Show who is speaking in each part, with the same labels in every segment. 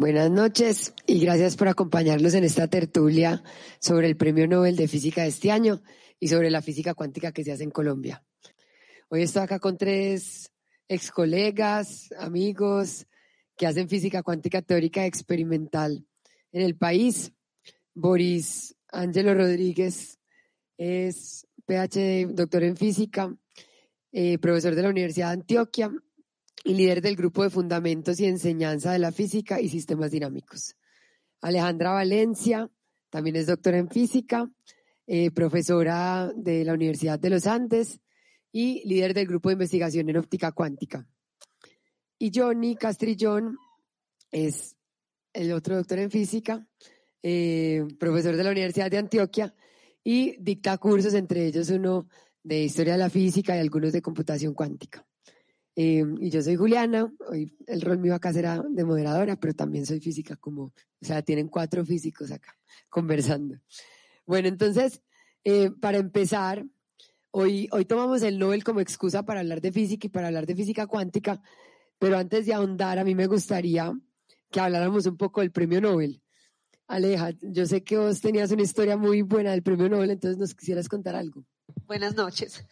Speaker 1: Buenas noches y gracias por acompañarnos en esta tertulia sobre el Premio Nobel de Física de este año y sobre la física cuántica que se hace en Colombia. Hoy estoy acá con tres ex colegas, amigos que hacen física cuántica teórica experimental en el país. Boris Ángelo Rodríguez es PhD, doctor en física, eh, profesor de la Universidad de Antioquia y líder del grupo de fundamentos y enseñanza de la física y sistemas dinámicos. Alejandra Valencia también es doctora en física, eh, profesora de la Universidad de los Andes y líder del grupo de investigación en óptica cuántica. Y Johnny Castrillón es el otro doctor en física, eh, profesor de la Universidad de Antioquia y dicta cursos, entre ellos uno de historia de la física y algunos de computación cuántica. Eh, y yo soy Juliana, hoy el rol mío acá será de moderadora, pero también soy física como, o sea, tienen cuatro físicos acá conversando. Bueno, entonces, eh, para empezar, hoy, hoy tomamos el Nobel como excusa para hablar de física y para hablar de física cuántica, pero antes de ahondar, a mí me gustaría que habláramos un poco del premio Nobel. Aleja, yo sé que vos tenías una historia muy buena del premio Nobel, entonces nos quisieras contar algo.
Speaker 2: Buenas noches.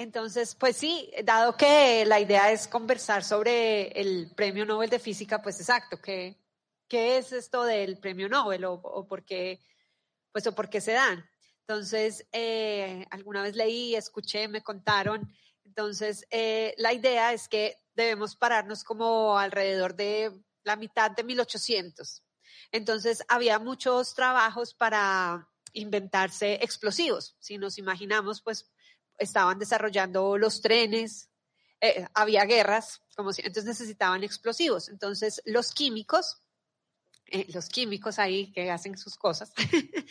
Speaker 2: Entonces, pues sí, dado que la idea es conversar sobre el Premio Nobel de Física, pues exacto, ¿qué, qué es esto del Premio Nobel o, por, qué, pues, o por qué se dan? Entonces, eh, alguna vez leí, escuché, me contaron. Entonces, eh, la idea es que debemos pararnos como alrededor de la mitad de 1800. Entonces, había muchos trabajos para inventarse explosivos. Si nos imaginamos, pues estaban desarrollando los trenes, eh, había guerras, como si, entonces necesitaban explosivos. Entonces los químicos, eh, los químicos ahí que hacen sus cosas,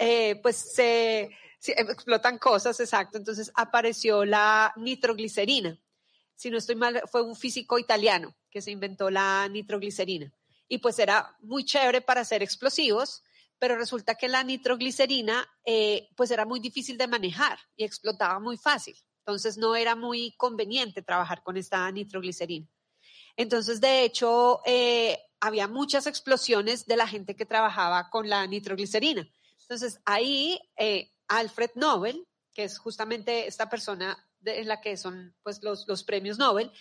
Speaker 2: eh, pues se, explotan cosas, exacto. Entonces apareció la nitroglicerina. Si no estoy mal, fue un físico italiano que se inventó la nitroglicerina. Y pues era muy chévere para hacer explosivos, pero resulta que la nitroglicerina eh, pues era muy difícil de manejar y explotaba muy fácil. Entonces no era muy conveniente trabajar con esta nitroglicerina. Entonces, de hecho, eh, había muchas explosiones de la gente que trabajaba con la nitroglicerina. Entonces, ahí eh, Alfred Nobel, que es justamente esta persona en la que son pues, los, los premios Nobel,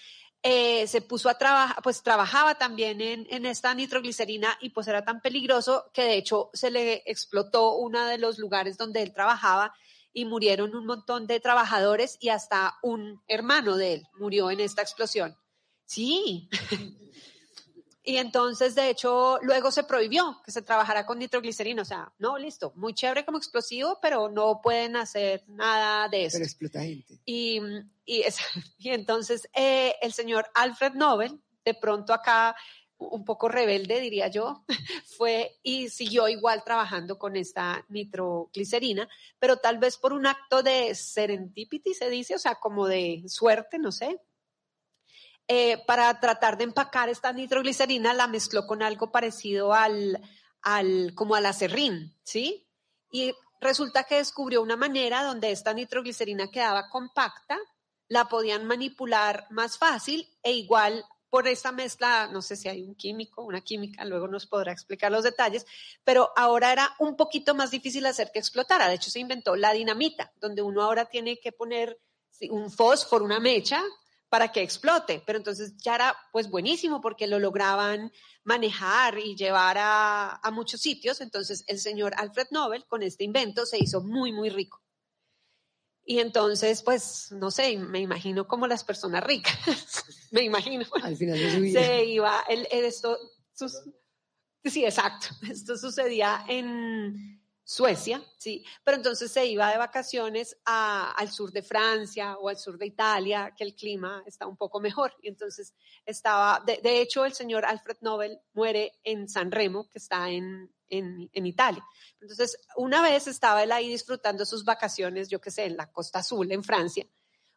Speaker 2: eh, se puso a trabajar, pues trabajaba también en, en, esta nitroglicerina y pues era tan peligroso que de hecho se le explotó uno de los lugares donde él trabajaba y murieron un montón de trabajadores y hasta un hermano de él murió en esta explosión. Sí, Y entonces, de hecho, luego se prohibió que se trabajara con nitroglicerina. O sea, no, listo, muy chévere como explosivo, pero no pueden hacer nada de eso.
Speaker 1: Pero explota gente.
Speaker 2: Y, y, y entonces eh, el señor Alfred Nobel, de pronto acá, un poco rebelde, diría yo, fue y siguió igual trabajando con esta nitroglicerina, pero tal vez por un acto de serendipity, se dice, o sea, como de suerte, no sé, eh, para tratar de empacar esta nitroglicerina, la mezcló con algo parecido al, al, como al acerrín, ¿sí? Y resulta que descubrió una manera donde esta nitroglicerina quedaba compacta, la podían manipular más fácil e igual por esta mezcla, no sé si hay un químico, una química, luego nos podrá explicar los detalles, pero ahora era un poquito más difícil hacer que explotara. De hecho, se inventó la dinamita, donde uno ahora tiene que poner un fósforo, una mecha, para que explote. Pero entonces ya era pues buenísimo porque lo lograban manejar y llevar a, muchos sitios. Entonces el señor Alfred Nobel con este invento se hizo muy, muy rico. Y entonces, pues, no sé, me imagino como las personas ricas, me imagino.
Speaker 1: Al final de su vida.
Speaker 2: Se iba, el, esto, sí, exacto, esto sucedía en, Suecia, sí, pero entonces se iba de vacaciones al sur de Francia o al sur de Italia, que el clima está un poco mejor. Y entonces estaba, de, hecho, el señor Alfred Nobel muere en San Remo, que está en, en, en, Italia. Entonces, una vez estaba él ahí disfrutando sus vacaciones, yo qué sé, en la Costa Azul, en Francia,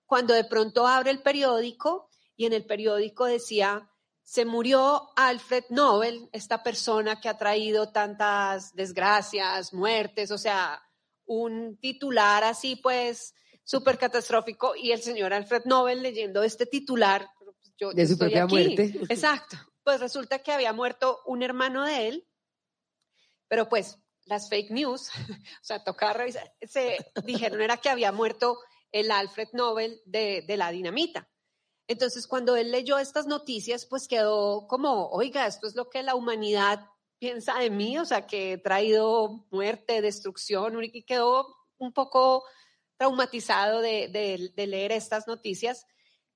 Speaker 2: cuando de pronto abre el periódico y en el periódico decía se murió Alfred Nobel, esta persona que ha traído tantas desgracias, muertes, o sea, un titular así pues súper catastrófico y el señor Alfred Nobel leyendo este titular.
Speaker 1: Yo, de su propia muerte.
Speaker 2: Exacto. pues resulta que había muerto un hermano de él, pero pues las fake news, o sea, tocaba revisar, se dijeron era que había muerto el Alfred Nobel de, de la dinamita. Entonces, cuando él leyó estas noticias, pues quedó como, oiga, esto es lo que la humanidad piensa de mí, o sea, que he traído muerte, destrucción, y quedó un poco traumatizado de, de, leer estas noticias.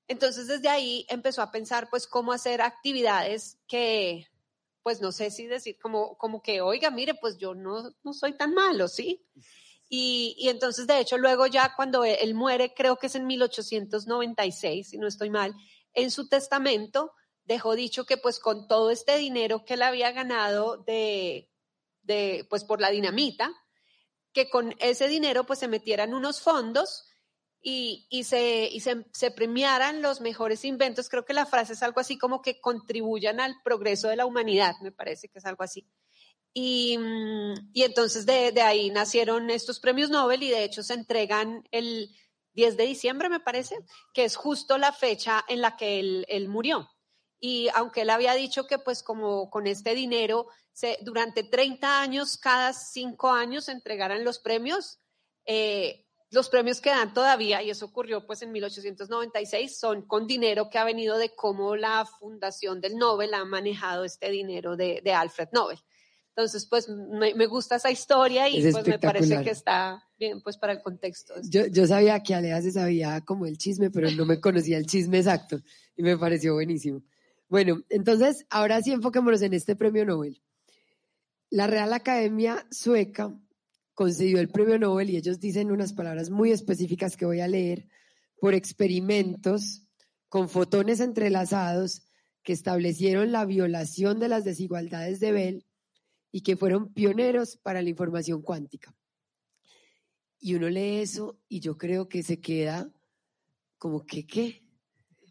Speaker 2: Entonces, desde ahí empezó a pensar, pues, cómo hacer actividades que, pues, no sé si decir, como, como que, oiga, mire, pues yo no, no soy tan malo, ¿sí? Y, entonces, de hecho, luego ya cuando él muere, creo que es en 1896, si no estoy mal, en su testamento dejó dicho que pues con todo este dinero que él había ganado de, de pues por la dinamita, que con ese dinero pues se metieran unos fondos y, y, se, y se, premiaran los mejores inventos. Creo que la frase es algo así como que contribuyan al progreso de la humanidad, me parece que es algo así. Y, y entonces de, ahí nacieron estos premios Nobel y de hecho se entregan el 10 de diciembre, me parece, que es justo la fecha en la que él, murió. Y aunque él había dicho que pues como con este dinero, durante 30 años, cada cinco años se entregaran los premios, eh, los premios que dan todavía, y eso ocurrió pues en 1896, son con dinero que ha venido de cómo la fundación del Nobel ha manejado este dinero de Alfred Nobel. Entonces, pues me, me, gusta esa historia y pues me parece que está bien pues para el contexto.
Speaker 1: Yo, yo sabía que Alea se sabía como el chisme, pero no me conocía el chisme exacto y me pareció buenísimo. Bueno, entonces ahora sí enfoquémonos en este premio Nobel. La Real Academia Sueca concedió el premio Nobel y ellos dicen unas palabras muy específicas que voy a leer por experimentos con fotones entrelazados que establecieron la violación de las desigualdades de Bell y que fueron pioneros para la información cuántica. Y uno lee eso y yo creo que se queda como que, ¿qué?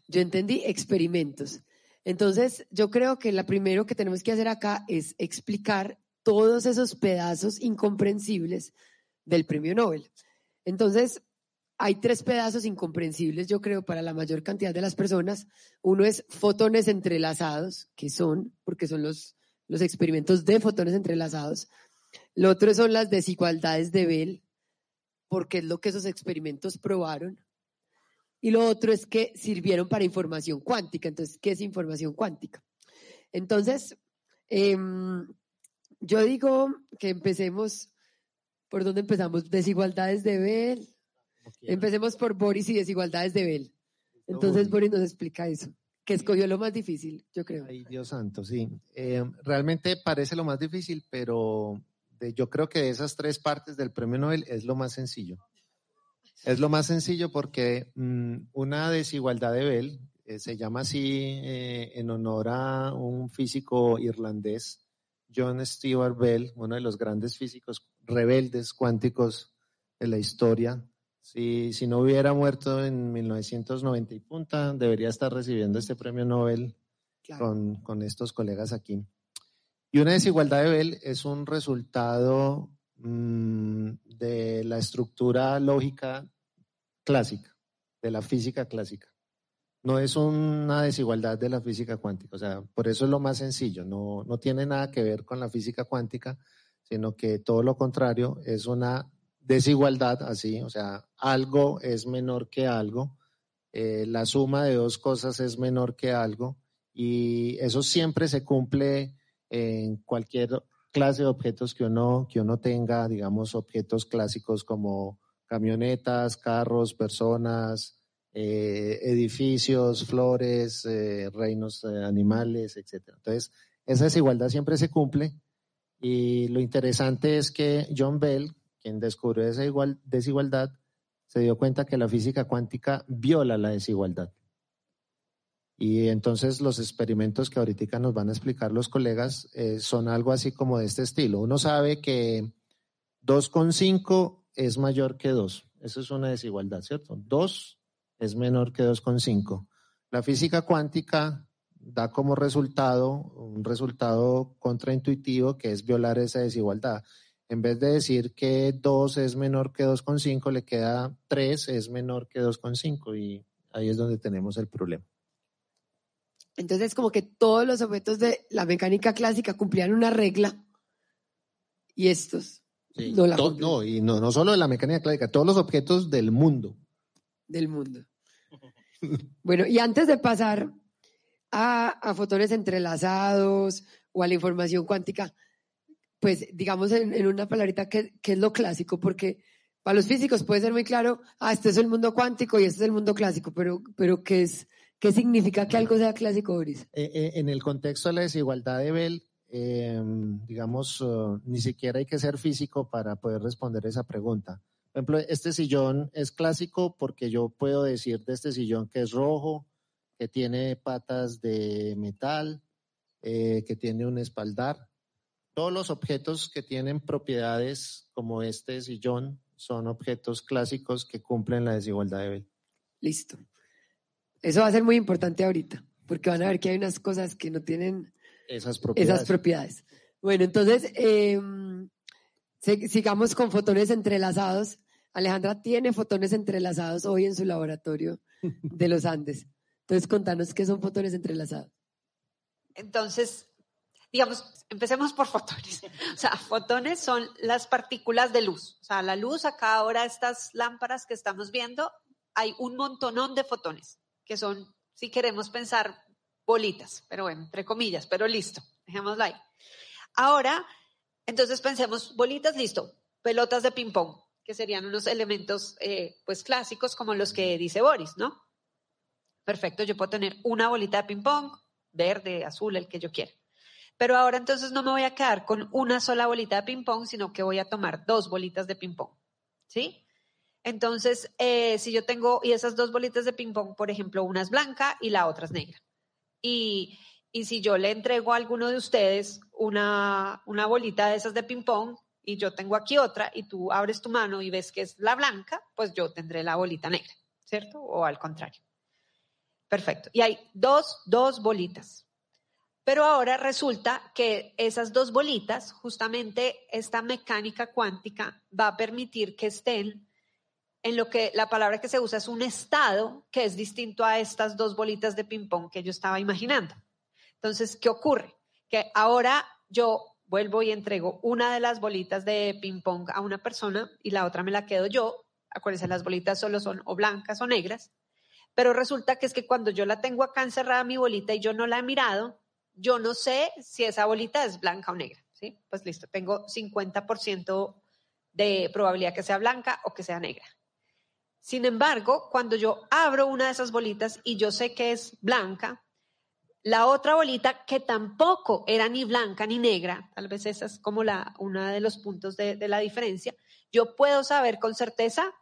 Speaker 1: Yo entendí experimentos. Entonces, yo creo que lo primero que tenemos que hacer acá es explicar todos esos pedazos incomprensibles del premio Nobel. Entonces, hay tres pedazos incomprensibles, yo creo, para la mayor cantidad de las personas. Uno es fotones entrelazados, que son, porque son los los experimentos de fotones entrelazados. Lo otro son las desigualdades de Bell, porque es lo que esos experimentos probaron. Y lo otro es que sirvieron para información cuántica. Entonces, ¿qué es información cuántica? Entonces, em, yo digo que empecemos, ¿por dónde empezamos? Desigualdades de Bell. Empecemos por Boris y desigualdades de Bell. Entonces, Boris nos explica eso que escogió lo más difícil, yo creo.
Speaker 3: Ay, Dios santo, sí. Eh, realmente parece lo más difícil, pero yo creo que de esas tres partes del premio Nobel es lo más sencillo. Es lo más sencillo porque mm, una desigualdad de Bell, eh, se llama así eh, en honor a un físico irlandés, John Stewart Bell, uno de los grandes físicos rebeldes cuánticos de la historia, si, si no hubiera muerto en 1990 y punta, debería estar recibiendo este premio Nobel con, con, estos colegas aquí. Y una desigualdad de Bell es un resultado mmm, de la estructura lógica clásica, de la física clásica. No es una desigualdad de la física cuántica, o sea, por eso es lo más sencillo, no, no tiene nada que ver con la física cuántica, sino que todo lo contrario, es una desigualdad, así, o sea, algo es menor que algo, eh, la suma de dos cosas es menor que algo y eso siempre se cumple en cualquier clase de objetos que uno, que uno tenga, digamos, objetos clásicos como camionetas, carros, personas, eh, edificios, flores, eh, reinos animales, etc. Entonces, esa desigualdad siempre se cumple y lo interesante es que John Bell, quien descubrió esa igual, desigualdad, se dio cuenta que la física cuántica viola la desigualdad. Y entonces los experimentos que ahorita nos van a explicar los colegas eh, son algo así como de este estilo. Uno sabe que 2,5 es mayor que 2. Eso es una desigualdad, ¿cierto? 2 es menor que 2,5. La física cuántica da como resultado un resultado contraintuitivo que es violar esa desigualdad en vez de decir que 2 es menor que 2,5, le queda 3 es menor que 2,5 y ahí es donde tenemos el problema.
Speaker 1: Entonces, como que todos los objetos de la mecánica clásica cumplían una regla y estos
Speaker 3: Sí,
Speaker 1: no la
Speaker 3: to-
Speaker 1: cumplen
Speaker 3: no, y no, no solo de la mecánica clásica, todos los objetos del mundo.
Speaker 1: del mundo. Bueno, y antes de pasar a, a fotones entrelazados o a la información cuántica, pues digamos en, una palabrita que, es lo clásico, porque para los físicos puede ser muy claro, ah, este es el mundo cuántico y este es el mundo clásico, pero, pero ¿qué, es, ¿qué significa que algo sea clásico, Boris?
Speaker 3: Eh, eh, en el contexto de la desigualdad de Bell, eh, digamos, eh, ni siquiera hay que ser físico para poder responder esa pregunta. Por ejemplo, este sillón es clásico porque yo puedo decir de este sillón que es rojo, que tiene patas de metal, eh, que tiene un espaldar. Todos los objetos que tienen propiedades como este sillón son objetos clásicos que cumplen la desigualdad de Bell.
Speaker 1: Listo. Eso va a ser muy importante ahorita, porque van a ver que hay unas cosas que no tienen
Speaker 3: Esas propiedades.
Speaker 1: esas propiedades. Bueno, entonces, eh, se- sigamos con fotones entrelazados. Alejandra tiene fotones entrelazados hoy en su laboratorio de los Andes. Entonces, contanos qué son fotones entrelazados.
Speaker 2: Entonces, digamos, empecemos por fotones. O sea, fotones son las partículas de luz. O sea, la luz, acá ahora estas lámparas que estamos viendo, hay un montonón de fotones, que son, si queremos pensar, bolitas, pero bueno, entre comillas, pero listo, dejémoslo ahí. Ahora, entonces pensemos, bolitas, listo, pelotas de ping-pong, que serían unos elementos, eh, pues, clásicos como los que dice Boris, ¿no? Perfecto, yo puedo tener una bolita de ping-pong, verde, azul, el que yo quiera. Pero ahora entonces no me voy a quedar con una sola bolita de ping-pong, sino que voy a tomar dos bolitas de ping-pong. ¿Sí? Entonces, eh, si yo tengo, y esas dos bolitas de ping-pong, por ejemplo, una es blanca y la otra es negra. Y, y si yo le entrego a alguno de ustedes una, una bolita de esas de ping-pong y yo tengo aquí otra y tú abres tu mano y ves que es la blanca, pues yo tendré la bolita negra, ¿cierto? O al contrario. Perfecto. Y hay dos, dos bolitas. Pero ahora resulta que esas dos bolitas, justamente esta mecánica cuántica va a permitir que estén en lo que la palabra que se usa es un estado que es distinto a estas dos bolitas de ping-pong que yo estaba imaginando. Entonces, ¿qué ocurre? Que ahora yo vuelvo y entrego una de las bolitas de ping-pong a una persona y la otra me la quedo yo. Acuérdense, las bolitas solo son o blancas o negras. Pero resulta que es que cuando yo la tengo acá encerrada mi bolita y yo no la he mirado, yo no sé si esa bolita es blanca o negra. ¿sí? Pues listo, tengo 50% de probabilidad que sea blanca o que sea negra. Sin embargo, cuando yo abro una de esas bolitas y yo sé que es blanca, la otra bolita que tampoco era ni blanca ni negra, tal vez esa es como la, uno de los puntos de, de la diferencia, yo puedo saber con certeza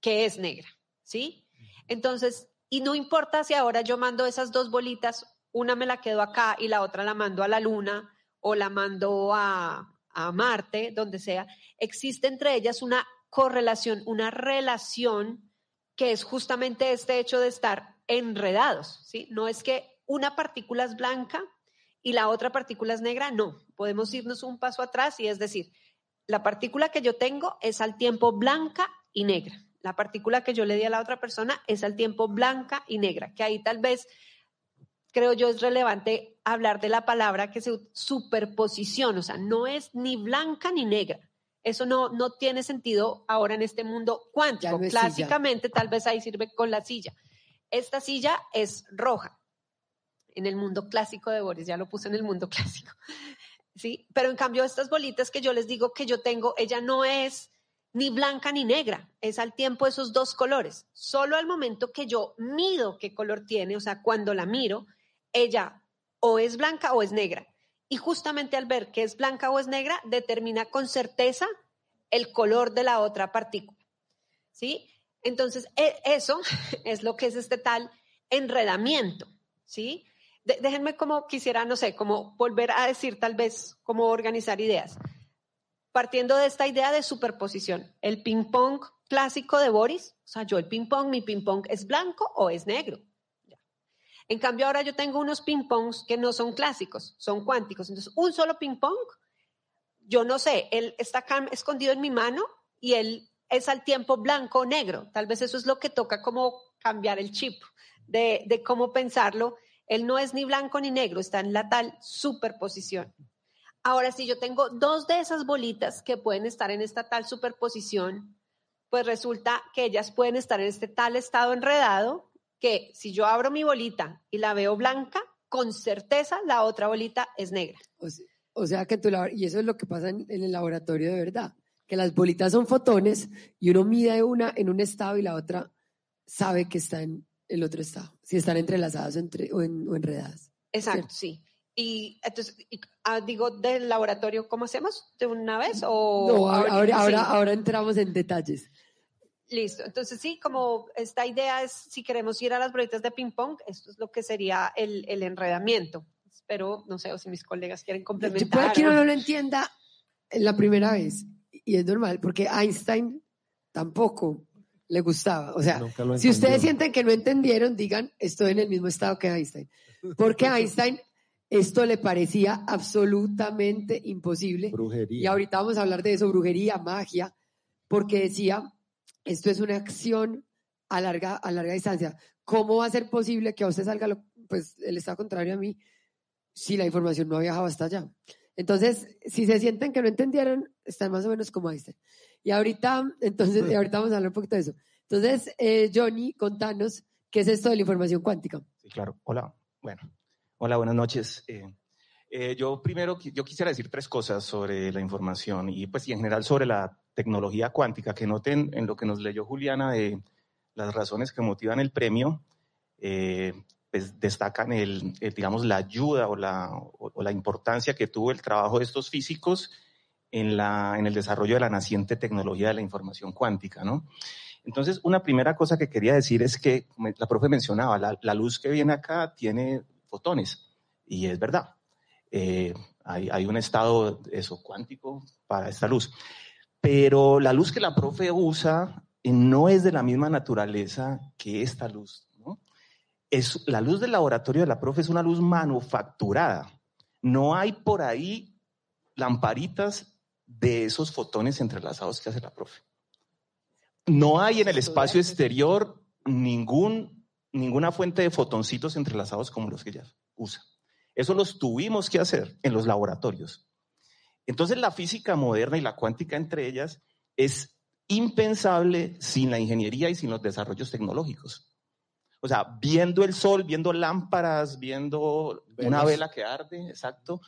Speaker 2: que es negra, ¿sí? Entonces, y no importa si ahora yo mando esas dos bolitas, una me la quedo acá y la otra la mando a la luna o la mando a, a Marte, donde sea, existe entre ellas una correlación, una relación que es justamente este hecho de estar enredados, ¿sí? No es que una partícula es blanca y la otra partícula es negra, no, podemos irnos un paso atrás y es decir, la partícula que yo tengo es al tiempo blanca y negra. La partícula que yo le di a la otra persona es al tiempo blanca y negra, que ahí tal vez creo yo es relevante hablar de la palabra que se superposición, o sea, no es ni blanca ni negra. Eso no, no tiene sentido ahora en este mundo cuántico.
Speaker 1: no
Speaker 2: Clásicamente, tal vez ahí sirve con la silla. Esta silla es roja. En el mundo clásico de Boris, ya lo puse en el mundo clásico. ¿Sí? Pero en cambio, estas bolitas que yo les digo que yo tengo, ella no es ni blanca ni negra, es al tiempo esos dos colores. Solo al momento que yo mido qué color tiene, o sea, cuando la miro, ella o es blanca o es negra. Y justamente al ver que es blanca o es negra, determina con certeza el color de la otra partícula. ¿Sí? Entonces, e- eso es lo que es este tal enredamiento. ¿Sí? De- déjenme como quisiera, no sé, como volver a decir tal vez, cómo organizar ideas. Partiendo de esta idea de superposición, el ping-pong clásico de Boris, o sea, yo el ping-pong, mi ping-pong es blanco o es negro. En cambio, ahora yo tengo unos ping-pongs que no son clásicos, son cuánticos. Entonces, un solo ping-pong, yo no sé, él está escondido en mi mano y él es al tiempo blanco o negro. Tal vez eso es lo que toca como cambiar el chip de, de cómo pensarlo Él no es ni blanco ni negro, está en la tal superposición. Ahora, si yo tengo dos de esas bolitas que pueden estar en esta tal superposición, pues resulta que ellas pueden estar en este tal estado enredado que si yo abro mi bolita y la veo blanca, con certeza la otra bolita es negra.
Speaker 1: O sea, que tú y eso es lo que pasa en, el laboratorio de verdad, que las bolitas son fotones y uno mide una en un estado y la otra sabe que está en el otro estado, si están entrelazadas o, enredadas.
Speaker 2: Exacto, sí. Y entonces, ah, digo, del laboratorio, ¿cómo hacemos? ¿De una vez? O,
Speaker 1: no, ahora, ahora, ahora, entramos en detalles.
Speaker 2: Listo. Entonces, sí, como esta idea es, si queremos ir a las bolitas de ping-pong, esto es lo que sería el, el enredamiento. Espero, no sé, o si mis colegas quieren complementar.
Speaker 1: Puede que no lo entienda la primera vez, y es normal, porque Einstein tampoco le gustaba. O sea, si ustedes sienten que no entendieron, digan, estoy en el mismo estado que Einstein. Porque Einstein esto le parecía absolutamente imposible.
Speaker 3: Brujería.
Speaker 1: Y ahorita vamos a hablar de eso, brujería, magia, porque decía, esto es una acción a larga, a larga distancia. ¿Cómo va a ser posible que a usted salga pues, el estado contrario a mí si la información no ha viajado hasta allá? Entonces, si se sienten que no entendieron, están más o menos como Einstein. Y ahorita, entonces, ahorita vamos a hablar un poquito de eso. Entonces, eh, Johnny, contanos, ¿qué es esto de la información cuántica?
Speaker 4: Sí, claro. Hola. Bueno, Hola, buenas noches. Eh, eh, yo primero yo quisiera decir tres cosas sobre la información y pues y en general sobre la tecnología cuántica, que noten en lo que nos leyó Juliana de las razones que motivan el premio, eh, pues destacan el, digamos, la ayuda o la, o, la importancia que tuvo el trabajo de estos físicos en, la, en el desarrollo de la naciente tecnología de la información cuántica, ¿no? Entonces, una primera cosa que quería decir es que, la profe mencionaba, la, la luz que viene acá tiene fotones. Y es verdad. Eh, hay, un estado eso, cuántico para esta luz. Pero la luz que la profe usa eh, no es de la misma naturaleza que esta luz. Es, la luz del laboratorio de la profe es una luz manufacturada. No hay por ahí lamparitas de esos fotones entrelazados que hace la profe. No hay en el espacio exterior ningún ninguna fuente de fotoncitos entrelazados como los que ella usa. Eso los tuvimos que hacer en los laboratorios. Entonces la física moderna y la cuántica entre ellas es impensable sin la ingeniería y sin los desarrollos tecnológicos. O sea, viendo el sol, viendo lámparas, viendo una vela que arde, exacto,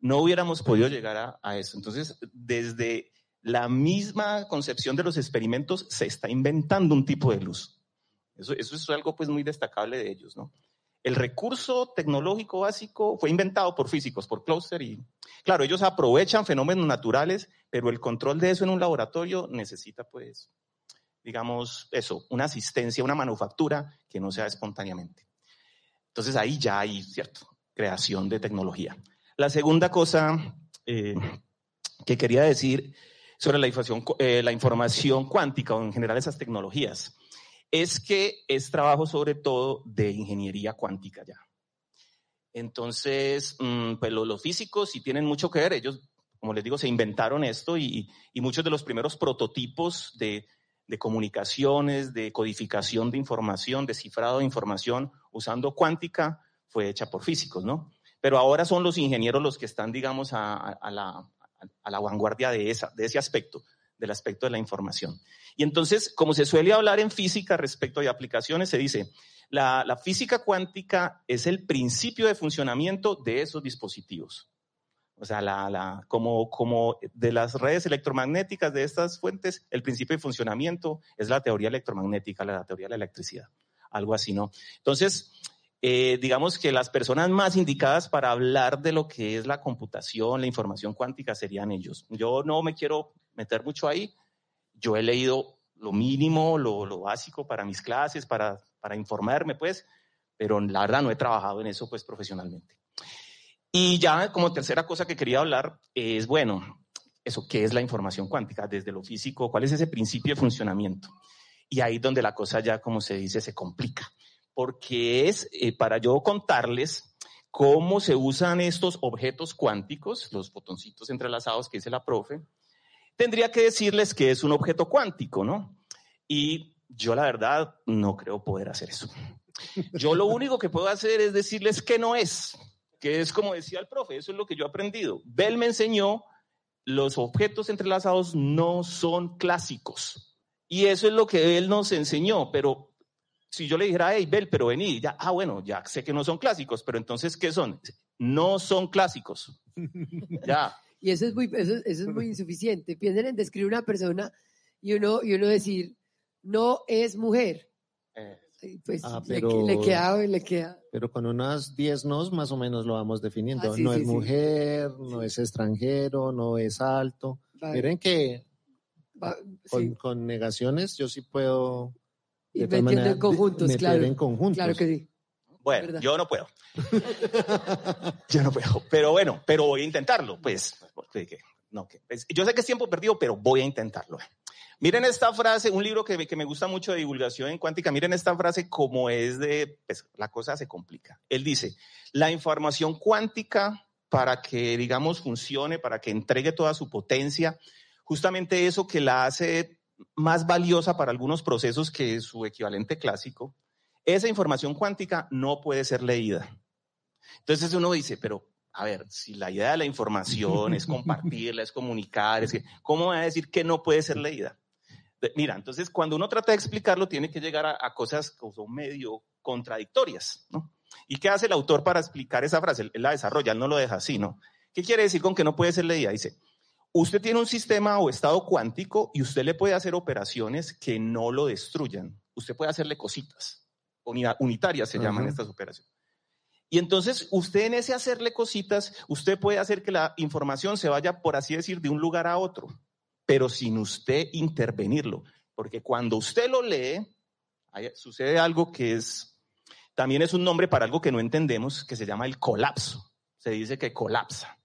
Speaker 4: no hubiéramos podido llegar a, eso. Entonces, desde la misma concepción de los experimentos se está inventando un tipo de luz. Eso, es algo pues muy destacable de ellos, ¿no? El recurso tecnológico básico fue inventado por físicos, por Closter y claro, ellos aprovechan fenómenos naturales, pero el control de eso en un laboratorio necesita pues, digamos, eso, una asistencia, una manufactura que no sea espontáneamente. Entonces ahí ya hay, ¿cierto? Creación de tecnología. La segunda cosa eh, que quería decir sobre la información, eh, la información cuántica o en general esas tecnologías es que es trabajo sobre todo de ingeniería cuántica ya. Entonces, mm, pues los, físicos sí tienen mucho que ver, ellos, como les digo, se inventaron esto y, muchos de los primeros prototipos de, comunicaciones, de codificación de información, de cifrado de información usando cuántica fue hecha por físicos, ¿no? Pero ahora son los ingenieros los que están, digamos, a, la, a la vanguardia de, esa, de ese aspecto del aspecto de la información. Y entonces, como se suele hablar en física respecto de aplicaciones, se dice, la, física cuántica es el principio de funcionamiento de esos dispositivos. O sea, la, como, como de las redes electromagnéticas de estas fuentes, el principio de funcionamiento es la teoría electromagnética, la, teoría de la electricidad, algo así, ¿no? Entonces, eh, digamos que las personas más indicadas para hablar de lo que es la computación, la información cuántica, serían ellos. Yo no me quiero meter mucho ahí. Yo he leído lo mínimo, lo, básico para mis clases, para, para informarme, pues, pero la verdad no he trabajado en eso, pues, profesionalmente. Y ya como tercera cosa que quería hablar es, bueno, eso, ¿qué es la información cuántica? Desde lo físico, ¿cuál es ese principio de funcionamiento? Y ahí donde la cosa ya, como se dice, se complica. Porque es eh, para yo contarles cómo se usan estos objetos cuánticos, los botoncitos entrelazados que dice la profe, tendría que decirles que es un objeto cuántico, ¿no? Y yo la verdad no creo poder hacer eso. Yo lo único que puedo hacer es decirles que no es, que es como decía el profe, eso es lo que yo he aprendido. Bell me enseñó, los objetos entrelazados no son clásicos. Y eso es lo que él nos enseñó, pero si yo le dijera, hey, Bell, pero vení, ya, ah, bueno, ya sé que no son clásicos, pero entonces, ¿qué son? No son clásicos. ya.
Speaker 1: Y eso es muy, eso, es muy insuficiente. Piensen en describir una persona y uno, y uno decir, no es mujer.
Speaker 4: Eh,
Speaker 1: Pues
Speaker 3: Ah,
Speaker 1: le-
Speaker 3: pero-
Speaker 1: le, queda, le queda.
Speaker 3: Pero con unas 10 nos más o menos lo vamos definiendo.
Speaker 1: Ah, sí,
Speaker 3: no
Speaker 1: sí,
Speaker 3: es
Speaker 1: sí.
Speaker 3: mujer, no es extranjero, no es alto. Miren que
Speaker 1: va-
Speaker 3: con,
Speaker 1: sí,
Speaker 3: con negaciones yo sí puedo
Speaker 1: y
Speaker 3: maneras,
Speaker 1: en conjuntos,
Speaker 3: meter
Speaker 1: claro.
Speaker 3: en conjuntos.
Speaker 1: Claro que sí.
Speaker 4: Bueno,
Speaker 1: ¿Verdad?
Speaker 4: yo no puedo. yo no puedo. Pero bueno, pero voy a intentarlo, pues. porque no, que- pues, yo sé que es tiempo perdido, pero voy a intentarlo. Miren esta frase, un libro que, que me gusta mucho de divulgación en cuántica. Miren esta frase como es de, pues la cosa se complica. Él dice, la información cuántica para que, digamos, funcione, para que entregue toda su potencia, justamente eso que la hace más valiosa para algunos procesos que su equivalente clásico, esa información cuántica no puede ser leída. Entonces uno dice, pero a ver, si la idea de la información es compartirla, es comunicar, es que, ¿cómo voy a decir que no puede ser leída? De- Mira, entonces cuando uno trata de explicarlo, tiene que llegar a, a cosas que son medio contradictorias, ¿no? ¿Y qué hace el autor para explicar esa frase? Él, la desarrolla, él no lo deja así, ¿no? ¿Qué quiere decir con que no puede ser leída? Dice, usted tiene un sistema o estado cuántico y usted le puede hacer operaciones que no lo destruyan. Usted puede hacerle cositas, unitarias se llaman estas operaciones. Y entonces usted en ese hacerle cositas, usted puede hacer que la información se vaya, por así decir, de un lugar a otro, pero sin usted intervenirlo. Porque cuando usted lo lee, sucede algo que es, también es un nombre para algo que no entendemos, que se llama el colapso. Se dice que colapsa.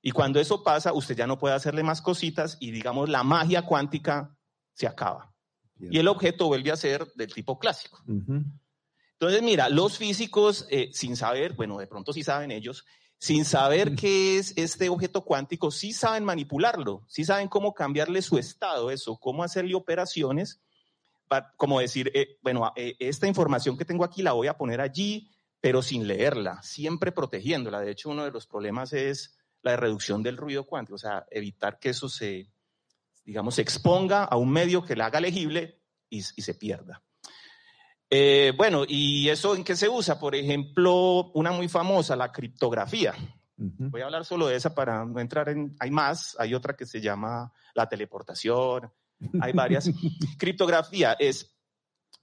Speaker 4: Y cuando eso pasa, usted ya no puede hacerle más cositas y digamos la magia cuántica se acaba. Y el objeto vuelve a ser del tipo clásico. Entonces, mira, los físicos, eh, sin saber, bueno, de pronto sí saben ellos, sin saber qué es este objeto cuántico, sí saben manipularlo, sí saben cómo cambiarle su estado, eso, cómo hacerle operaciones, pa- como decir, eh, bueno, eh, esta información que tengo aquí la voy a poner allí, pero sin leerla, siempre protegiéndola. De hecho, uno de los problemas es la reducción del ruido cuántico, o sea, evitar que eso se, digamos, se exponga a un medio que la haga legible y, y se pierda. Eh, bueno, ¿y eso en qué se usa? Por ejemplo, una muy famosa, la criptografía. Voy a hablar solo de esa para no entrar en... Hay más, hay otra que se llama la teleportación, hay varias. criptografía es,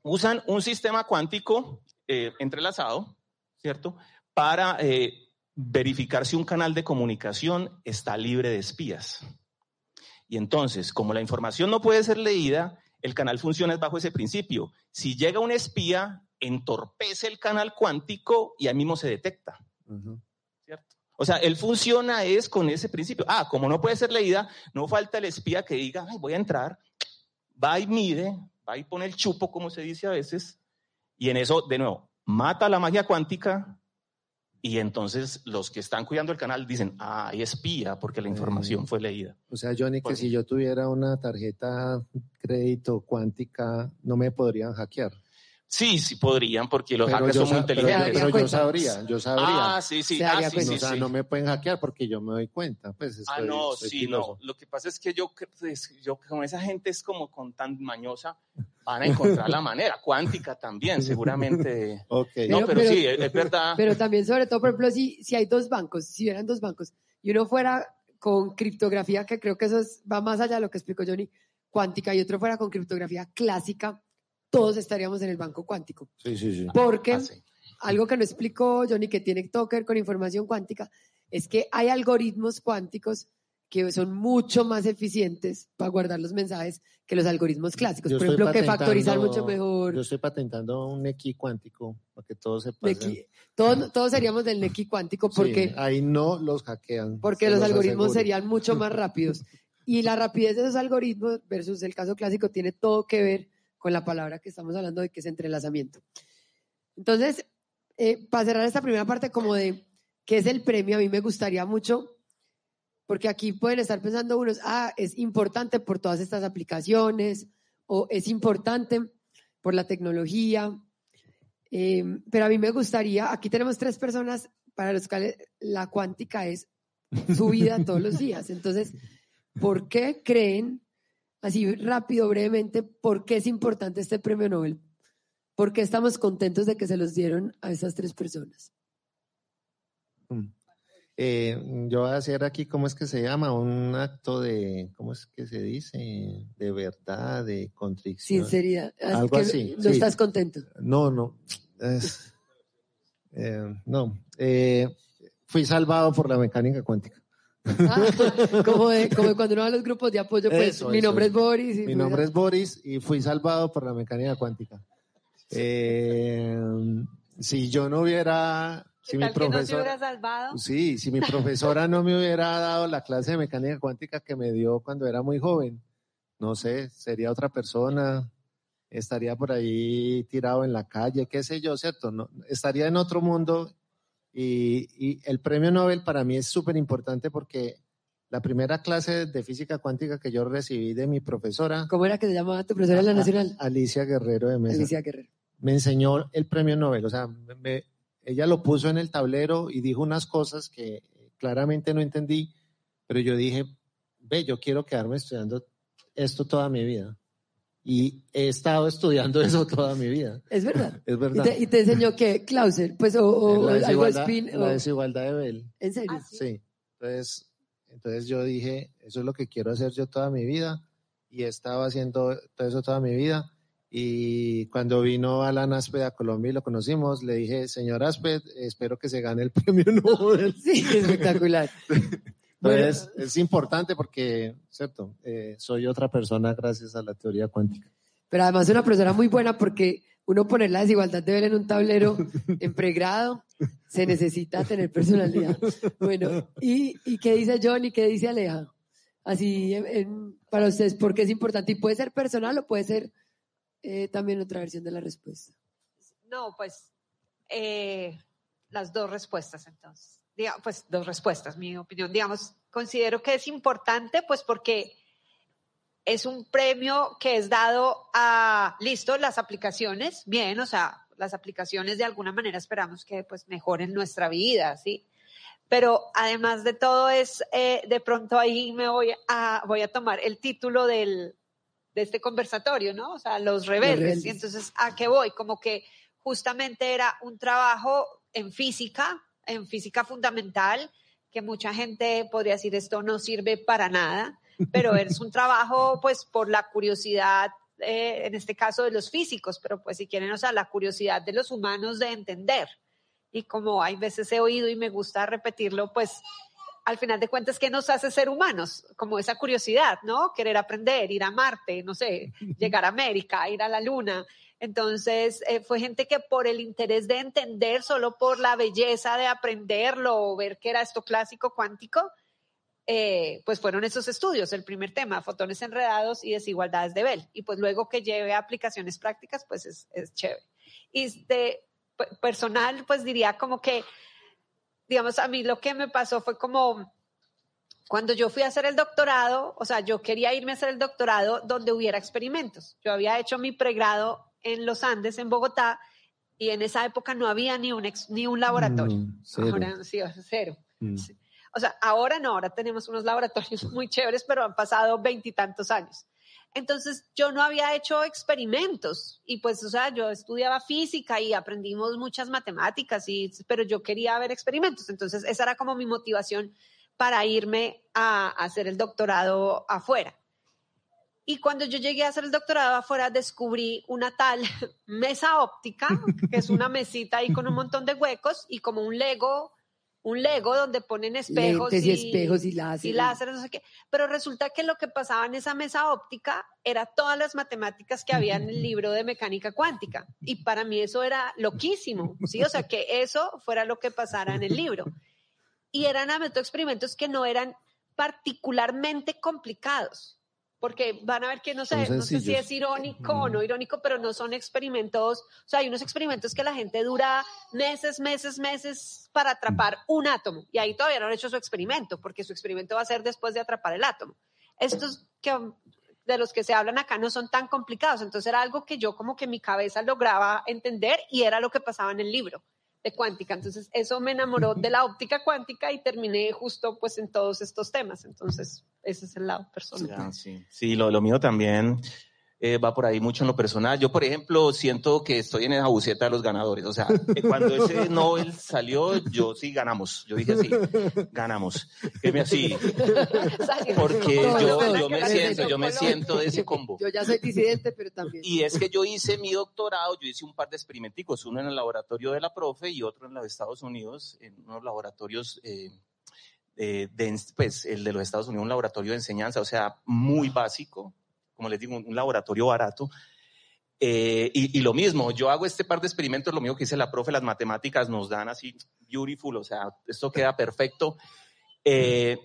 Speaker 4: usan un sistema cuántico eh, entrelazado, ¿cierto? Para eh, verificar si un canal de comunicación está libre de espías. Y entonces, como la información no puede ser leída, el canal funciona bajo ese principio. Si llega un espía, entorpece el canal cuántico y ahí mismo se detecta. ¿cierto? O sea, él funciona es con ese principio. Ah, como no puede ser leída, no falta el espía que diga, "Ay, voy a entrar, va y mide, va y pone el chupo, como se dice a veces, y en eso, de nuevo, mata la magia cuántica y entonces los que están cuidando el canal dicen, ah, hay espía porque la información
Speaker 3: Eh.
Speaker 4: fue leída.
Speaker 3: O sea, Johnny, que si yo tuviera una tarjeta crédito cuántica, no me podrían hackear.
Speaker 4: Sí, sí podrían porque los
Speaker 3: Pero
Speaker 4: hackers
Speaker 3: yo
Speaker 4: son muy
Speaker 3: sa- pero-
Speaker 4: inteligentes.
Speaker 3: Pero, yo sabría, yo sabría.
Speaker 4: Ah, sí, sí. Ah, sí, sí,
Speaker 3: o sea,
Speaker 4: sí.
Speaker 3: no me pueden hackear porque yo me doy cuenta. Pues
Speaker 4: Ah,
Speaker 3: estoy-
Speaker 4: no,
Speaker 3: estoy
Speaker 4: sí, no. Lo que pasa es que yo, pues, yo como esa gente es como con tan mañosa, van a encontrar la manera. Cuántica también, seguramente.
Speaker 3: Ok.
Speaker 4: No,
Speaker 1: Pero-
Speaker 4: pero,
Speaker 1: pero-
Speaker 4: sí, es, es verdad.
Speaker 1: Pero también, sobre todo, por ejemplo, si, si hay dos bancos, si hubieran dos bancos, y uno fuera con criptografía, que creo que eso es- va más allá de lo que explicó Johnny, cuántica, y otro fuera con criptografía clásica, todos estaríamos en el banco cuántico.
Speaker 3: Sí, sí, sí.
Speaker 1: Porque
Speaker 4: Ah, sí.
Speaker 1: algo que no explicó Johnny, que tiene todo que ver con información cuántica, es que hay algoritmos cuánticos que son mucho más eficientes para guardar los mensajes que los algoritmos clásicos.
Speaker 3: Yo
Speaker 1: Por ejemplo, que factorizar mucho mejor.
Speaker 3: Yo estoy patentando un Neki cuántico para que todos se pasen.
Speaker 1: Neki- todos, todos seríamos del Neki cuántico porque
Speaker 3: Sí, ahí no los hackean.
Speaker 1: porque los
Speaker 3: los
Speaker 1: algoritmos
Speaker 3: aseguro.
Speaker 1: serían mucho más rápidos. Y la rapidez de esos algoritmos versus el caso clásico tiene todo que ver con la palabra que estamos hablando de que es entrelazamiento. Entonces, eh, para cerrar esta primera parte como de qué es el premio, a mí me gustaría mucho, porque aquí pueden estar pensando unos, ah, es importante por todas estas aplicaciones o es importante por la tecnología. Eh, pero a mí me gustaría, aquí tenemos tres personas para los cuales la cuántica es su vida todos los días. Entonces, ¿por qué creen, así rápido, brevemente, por qué es importante este premio Nobel? ¿Por qué estamos contentos de que se los dieron a esas tres personas?
Speaker 3: Mm. Eh, yo voy a hacer aquí, ¿cómo es que se llama? Un acto de, ¿cómo es que se dice? De verdad, de contrición.
Speaker 1: Sinceridad.
Speaker 3: Algo
Speaker 1: que
Speaker 3: así,
Speaker 1: No
Speaker 3: sí.
Speaker 1: estás contento.
Speaker 3: No, no. es- eh, no. Eh, fui salvado por la mecánica cuántica.
Speaker 1: Ah, como, de, como de cuando uno va a los grupos de apoyo, pues
Speaker 3: Eso,
Speaker 1: mi
Speaker 3: eso,
Speaker 1: nombre es Boris. y
Speaker 3: Mi
Speaker 1: fui-
Speaker 3: nombre es Boris y fui salvado por la mecánica cuántica. Si yo no hubiera,
Speaker 2: ¿Qué
Speaker 3: si mi
Speaker 2: no
Speaker 3: profesora,
Speaker 2: hubiera salvado?
Speaker 3: sí, si mi profesora no me hubiera dado la clase de mecánica cuántica que me dio cuando era muy joven, no sé, sería otra persona, estaría por ahí tirado en la calle, qué sé yo, ¿cierto? No, estaría en otro mundo y, y el premio Nobel para mí es súper importante porque la primera clase de física cuántica que yo recibí de mi profesora,
Speaker 1: ¿Cómo era que se llamaba tu profesora en la Nacional?
Speaker 3: Alicia Guerrero de Mesa,
Speaker 1: Alicia Guerrero.
Speaker 3: me enseñó el premio Nobel. O sea, me- ella lo puso en el tablero y dijo unas cosas que claramente no entendí, pero yo dije, ve, yo quiero quedarme estudiando esto toda mi vida. Y he estado estudiando eso toda mi vida.
Speaker 1: Es verdad.
Speaker 3: Es
Speaker 1: ¿Y
Speaker 3: verdad.
Speaker 1: te, y te enseñó que Clauser, pues, o, o
Speaker 3: la,
Speaker 1: algo
Speaker 3: desigualdad,
Speaker 1: spin, o-
Speaker 3: la desigualdad de Bell.
Speaker 1: ¿En serio?
Speaker 2: Ah, sí.
Speaker 3: Sí. Entonces, entonces yo dije, eso es lo que quiero hacer yo toda mi vida y he estado haciendo todo eso toda mi vida. Y cuando vino Alan Asped a Colombia y lo conocimos, le dije, señor Asped, espero que se gane el premio Nobel.
Speaker 1: Sí, espectacular. Bueno,
Speaker 3: Entonces, es importante porque, cierto, Eh, soy otra persona gracias a la teoría cuántica.
Speaker 1: pero además una profesora muy buena porque uno poner la desigualdad de ver en un tablero en pregrado se necesita tener personalidad. Bueno, ¿y, y qué dice John y qué dice Aleja? Así, en- para ustedes, ¿por qué es importante? Y puede ser personal o puede ser eh, también otra versión de la respuesta.
Speaker 2: No, pues eh, las dos respuestas entonces. Diga, pues dos respuestas, mi opinión. Digamos, considero que es importante pues porque es un premio que es dado a, listo, las aplicaciones, bien, o sea, las aplicaciones de alguna manera esperamos que pues mejoren nuestra vida, ¿sí? Pero además de todo es, eh, de pronto ahí me voy a, voy a tomar el título del, de este conversatorio, ¿no? O sea, los rebeldes.
Speaker 1: rebeldes.
Speaker 2: Y entonces, ¿a qué voy? Como que justamente era un trabajo en física, en física fundamental, que mucha gente podría decir esto no sirve para nada, pero es un trabajo pues por la curiosidad, eh, en este caso de los físicos, pero pues si quieren, o sea, la curiosidad de los humanos de entender. Y como hay veces he oído y me gusta repetirlo, pues al final de cuentas, ¿qué nos hace ser humanos? Como esa curiosidad, ¿no? Querer aprender, ir a Marte, no sé, llegar a América, ir a la Luna. Entonces, eh, fue gente que por el interés de entender, solo por la belleza de aprenderlo o ver qué era esto clásico cuántico, eh, pues fueron esos estudios. El primer tema, fotones enredados y desigualdades de Bell. Y pues luego que lleve a aplicaciones prácticas, pues es, es chévere. Y de pe- personal, pues diría como que, digamos, a mí lo que me pasó fue como cuando yo fui a hacer el doctorado, o sea, yo quería irme a hacer el doctorado donde hubiera experimentos. Yo había hecho mi pregrado en los Andes, en Bogotá, y en esa época no había ni un, ex- ni un laboratorio.
Speaker 3: No, cero.
Speaker 2: Ahora sí, cero.
Speaker 3: Mm.
Speaker 2: Sí. O sea, ahora no, ahora tenemos unos laboratorios muy chéveres, pero han pasado veintitantos años. Entonces, yo no había hecho experimentos y pues, o sea, yo estudiaba física y aprendimos muchas matemáticas, pero yo quería ver experimentos. Entonces, esa era como mi motivación para irme a, a hacer el doctorado afuera. Y cuando yo llegué a hacer el doctorado afuera, descubrí una tal mesa óptica, que es una mesita ahí con un montón de huecos y como un Lego, un Lego donde ponen espejos
Speaker 1: Lentes y espejos y láseres.
Speaker 2: y láseres, no sé qué. Pero resulta que lo que pasaba en esa mesa óptica era todas las matemáticas que había en el libro de mecánica cuántica. Y para mí eso era loquísimo, ¿sí? O sea, que eso fuera lo que pasara en el libro. Y eran experimentos que no eran particularmente complicados. Porque van a ver que no sé, no sé si es irónico o no irónico, pero no son experimentos. O sea, hay unos experimentos que la gente dura meses, meses, meses para atrapar un átomo. Y ahí todavía no han hecho su experimento, porque su experimento va a ser después de atrapar el átomo. Estos que de los que se hablan acá no son tan complicados. Entonces era algo que yo como que mi cabeza lograba entender y era lo que pasaba en el libro de cuántica. Entonces eso me enamoró de la óptica cuántica y terminé justo pues en todos estos temas. Entonces ese es el lado personal.
Speaker 4: Sí, sí. lo, lo mío también eh, va por ahí mucho en lo personal. Yo, por ejemplo, siento que estoy en esa buceta de los ganadores. O sea, cuando ese Nobel salió, yo sí ganamos. Yo dije sí, ganamos. así. Porque yo, yo me siento, yo me siento de ese combo.
Speaker 1: Yo ya soy disidente, pero también.
Speaker 4: Y es que yo hice mi doctorado, yo hice un par de experimenticos, uno en el laboratorio de la profe y otro en los Estados Unidos, en unos laboratorios eh, de, pues el de los Estados Unidos, un laboratorio de enseñanza, o sea, muy básico, como les digo, un laboratorio barato. Eh, y, lo mismo, yo hago este par de experimentos, lo mismo que dice la profe, las matemáticas nos dan así beautiful, o sea, esto queda perfecto. Eh,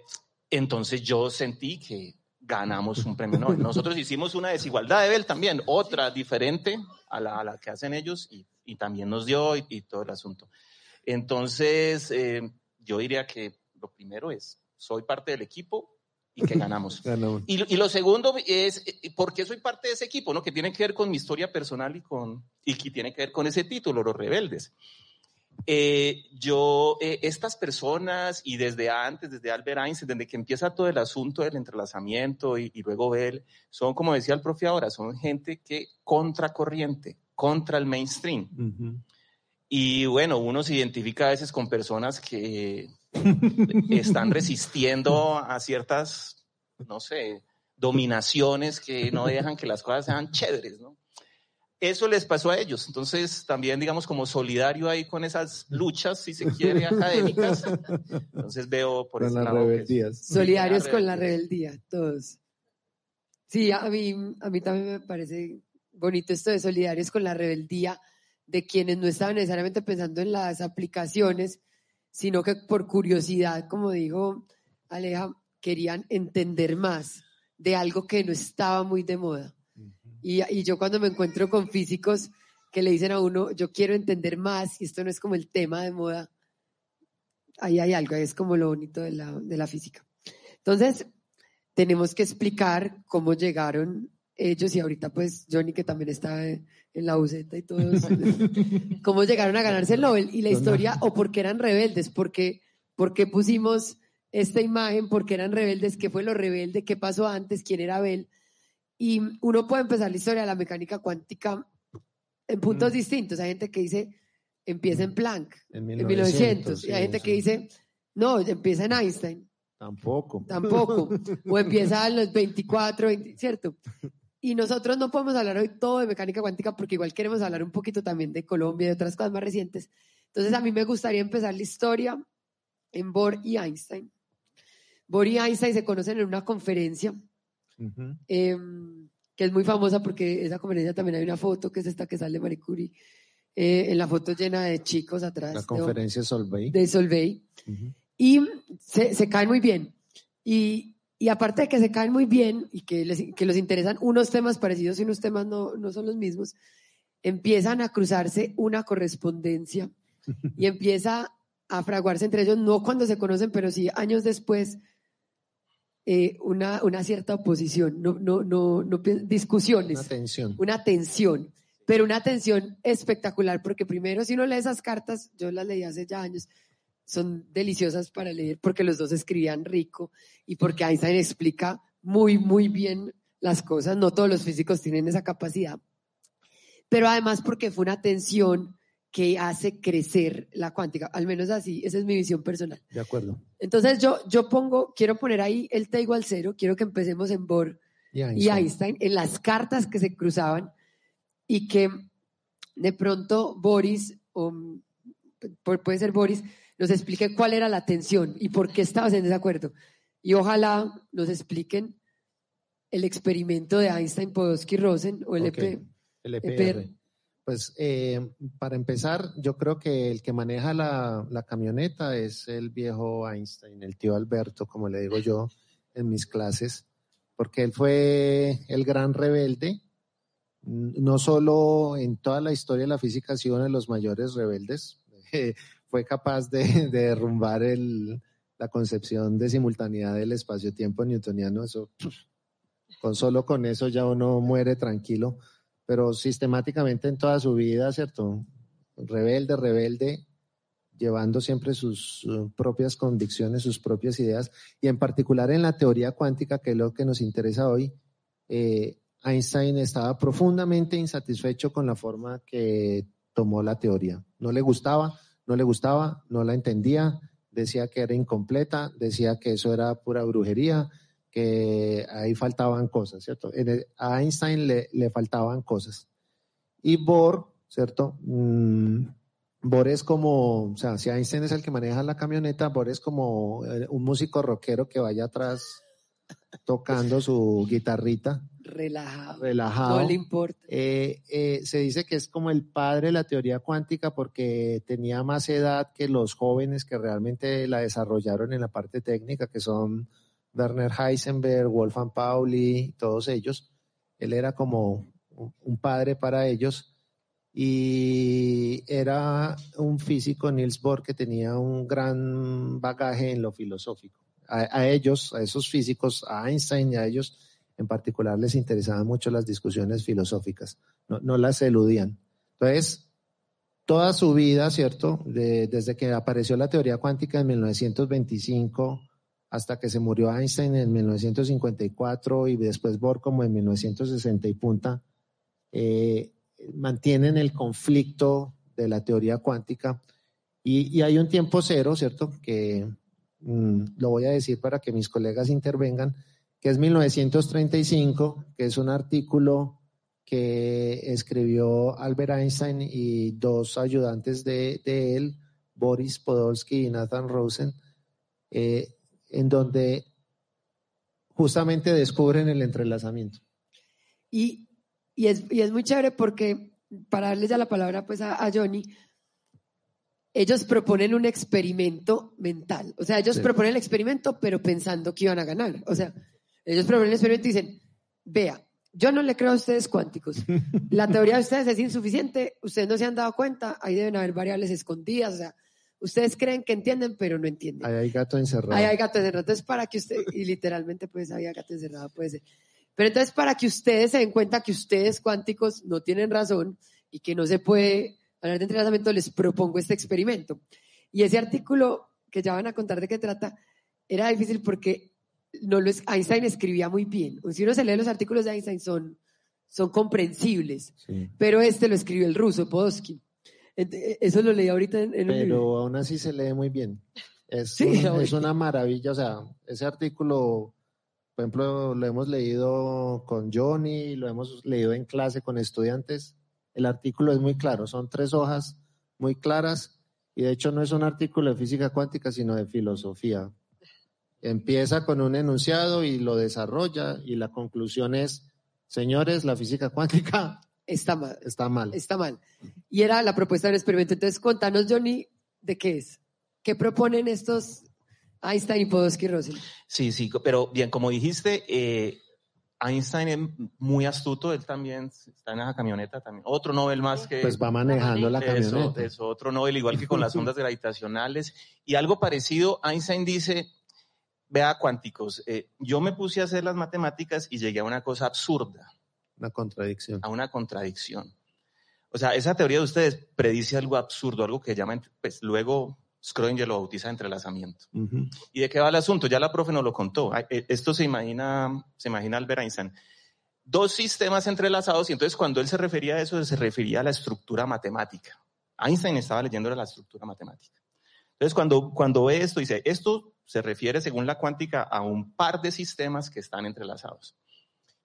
Speaker 4: entonces yo sentí que ganamos un premio Nobel. Nosotros hicimos una desigualdad de Bell también, otra diferente a la, a la que hacen ellos y, y también nos dio y, todo el asunto. Entonces, eh, yo diría que lo primero es, soy parte del equipo, y que ganamos. Y, lo segundo es, eh, ¿por qué soy parte de ese equipo? ¿no? Que tiene que ver con mi historia personal y, con, y que tiene que ver con ese título, Los Rebeldes. Eh, yo, eh, estas personas, y desde antes, desde Albert Einstein, desde que empieza todo el asunto del entrelazamiento y, luego Bell, son, como decía el profe ahora, son gente que contracorriente, contra el mainstream. Y bueno, uno se identifica a veces con personas que están resistiendo a ciertas, no sé, dominaciones que no dejan que las cosas sean chéveres, ¿no? Eso les pasó a ellos. Entonces, también, digamos, como solidario ahí con esas luchas, si se quiere, académicas. Entonces veo por
Speaker 1: con
Speaker 4: ese
Speaker 1: lado Solidarios con la rebeldía, todos. Sí, a mí, a mí también me parece bonito esto de solidarios con la rebeldía de quienes no estaban necesariamente pensando en las aplicaciones, sino que por curiosidad, como dijo Aleja, querían entender más de algo que no estaba muy de moda. y, y, yo cuando me encuentro con físicos que le dicen a uno, yo quiero entender más, y esto no es como el tema de moda, ahí hay algo, ahí es como lo bonito de la, de la física. Entonces, tenemos que explicar cómo llegaron ellos y ahorita pues Johnny que también está en la buceta y todos, cómo llegaron a ganarse el Nobel y la historia o por qué eran rebeldes, porque, porque pusimos esta imagen, porque eran rebeldes, qué fue lo rebelde, qué pasó antes, quién era Abel. Y uno puede empezar la historia de la mecánica cuántica en puntos mm. distintos. Hay gente que dice, empieza en Planck, en 1900, y hay gente que dice, no, empieza en Einstein.
Speaker 3: Tampoco.
Speaker 1: Tampoco. O empieza a los 24, ¿cierto? Y nosotros no podemos hablar hoy todo de mecánica cuántica porque igual queremos hablar un poquito también de Colombia y de otras cosas más recientes. Entonces a mí me gustaría empezar la historia en Bohr y Einstein. Bohr y Einstein se conocen en una conferencia em, que es muy famosa porque esa conferencia también hay una foto que es esta que sale Marie Curie. Eh, en la foto llena de chicos atrás.
Speaker 3: La conferencia de Solvay.
Speaker 1: De Solvay. Y se, se caen muy bien. Y, y aparte de que se caen muy bien y que les, que los interesan unos temas parecidos y unos temas no, no son los mismos, empiezan a cruzarse una correspondencia y empieza a fraguarse entre ellos, no cuando se conocen, pero sí años después, eh, una, una, cierta oposición, no, no, no, no, discusiones.
Speaker 3: Una tensión.
Speaker 1: Una tensión, pero una tensión espectacular, porque primero si uno lee esas cartas, yo las leí hace ya años, son deliciosas para leer porque los dos escribían rico y porque Einstein explica muy, muy bien las cosas. No todos los físicos tienen esa capacidad. Pero además porque fue una tensión que hace crecer la cuántica, al menos así, esa es mi visión personal.
Speaker 3: De acuerdo.
Speaker 1: Entonces yo, yo pongo, quiero poner ahí el T igual cero, quiero que empecemos en Bohr y Einstein. en las cartas que se cruzaban y que de pronto Boris, o puede ser Boris, nos explique cuál era la tensión y por qué estabas en desacuerdo. Y ojalá nos expliquen el experimento de Einstein, Podolsky, Rosen o el, EP,
Speaker 3: el EPR. Pues eh, para empezar, yo creo que el que maneja la, la, camioneta es el viejo Einstein, el tío Alberto, como le digo yo en mis clases, porque él fue el gran rebelde, no solo en toda la historia de la física ha sido uno de los mayores rebeldes, fue capaz de, derrumbar la concepción de simultaneidad del espacio-tiempo newtoniano. Eso Con solo con eso ya uno muere tranquilo, pero sistemáticamente en toda su vida, ¿cierto? Rebelde, rebelde, llevando siempre sus propias convicciones, sus propias ideas, y en particular en la teoría cuántica, que es lo que nos interesa hoy, eh, Einstein estaba profundamente insatisfecho con la forma que tomó la teoría. No le gustaba, no le gustaba, no la entendía, decía que era incompleta, decía que eso era pura brujería, que ahí faltaban cosas, ¿cierto? a Einstein le, le, faltaban cosas. Y Bohr, ¿cierto? Mm, Bohr es como, o sea, si Einstein es el que maneja la camioneta, Bohr es como eh, un músico rockero que vaya atrás tocando su guitarrita.
Speaker 1: Relajado.
Speaker 3: Relajado.
Speaker 1: No le importa.
Speaker 3: Eh, eh, se dice que es como el padre de la teoría cuántica porque tenía más edad que los jóvenes que realmente la desarrollaron en la parte técnica, que son Werner Heisenberg, Wolfgang Pauli, todos ellos. Él era como un padre para ellos y era un físico, Niels Bohr, que tenía un gran bagaje en lo filosófico. A, ellos, a esos físicos, a Einstein y a ellos en particular les interesaban mucho las discusiones filosóficas, no, no las eludían. Entonces, toda su vida, ¿cierto? desde que apareció la teoría cuántica en 1925 hasta que se murió Einstein en 1954 y después Bohr como en 1960 y punta, eh, mantienen el conflicto de la teoría cuántica y, hay un tiempo cero, ¿cierto? Que mm, lo voy a decir para que mis colegas intervengan, que es 1935, que es un artículo que escribió Albert Einstein y dos ayudantes de, él, Boris Podolsky y Nathan Rosen, eh, en donde justamente descubren el entrelazamiento.
Speaker 1: Y y es, y es muy chévere porque, para darles ya la palabra pues a, Johnny, ellos proponen un experimento mental. O sea, ellos proponen el experimento, pero pensando que iban a ganar. O sea, ellos proponen el experimento y dicen, vea, yo no le creo a ustedes cuánticos. La teoría de ustedes es insuficiente, ustedes no se han dado cuenta, ahí deben haber variables escondidas, o sea, ustedes creen que entienden, pero no entienden.
Speaker 3: Ahí hay gato encerrado.
Speaker 1: Ahí hay gato encerrado. Entonces, para que usted, y literalmente pues había gato encerrado, puede ser. Pero entonces, para que ustedes se den cuenta que ustedes cuánticos no tienen razón y que no se puede hablar de entrelazamiento, les propongo este experimento. Y ese artículo, que ya van a contar de qué trata, era difícil porque no lo Einstein escribía muy bien. Si uno se lee los artículos de Einstein, son, son comprensibles. Pero este lo escribió el ruso, Podolsky. Eso lo leí ahorita en, en
Speaker 3: Pero aún así se lee muy bien. Es, es una maravilla. O sea, ese artículo por ejemplo, lo hemos leído con Johnny, lo hemos leído en clase con estudiantes. El artículo es muy claro, son tres hojas muy claras y de hecho no es un artículo de física cuántica, sino de filosofía. Empieza con un enunciado y lo desarrolla y la conclusión es, señores, la física cuántica
Speaker 1: está mal.
Speaker 3: Está mal.
Speaker 1: Está mal. Y era la propuesta del experimento. Entonces, contanos, Johnny, de qué es. ¿Qué proponen estos Einstein y Podolsky Russell.
Speaker 4: Sí, sí, pero bien, como dijiste, eh, Einstein es muy astuto, él también está en esa camioneta también. Otro Nobel más que...
Speaker 3: Pues va manejando la camioneta.
Speaker 4: Es otro Nobel, igual que con las ondas gravitacionales. Y algo parecido, Einstein dice, vea cuánticos, eh, yo me puse a hacer las matemáticas y llegué a una cosa absurda.
Speaker 3: Una contradicción.
Speaker 4: A una contradicción. O sea, esa teoría de ustedes predice algo absurdo, algo que llaman, pues luego Schrödinger lo bautiza entrelazamiento. ¿Y de qué va el asunto? Ya la profe nos lo contó. Eh, esto se imagina, se imagina Albert Einstein. Dos sistemas entrelazados y entonces cuando él se refería a eso, se refería a la estructura matemática. Einstein estaba leyendo la estructura matemática. Entonces cuando, cuando ve esto, dice, esto se refiere según la cuántica a un par de sistemas que están entrelazados.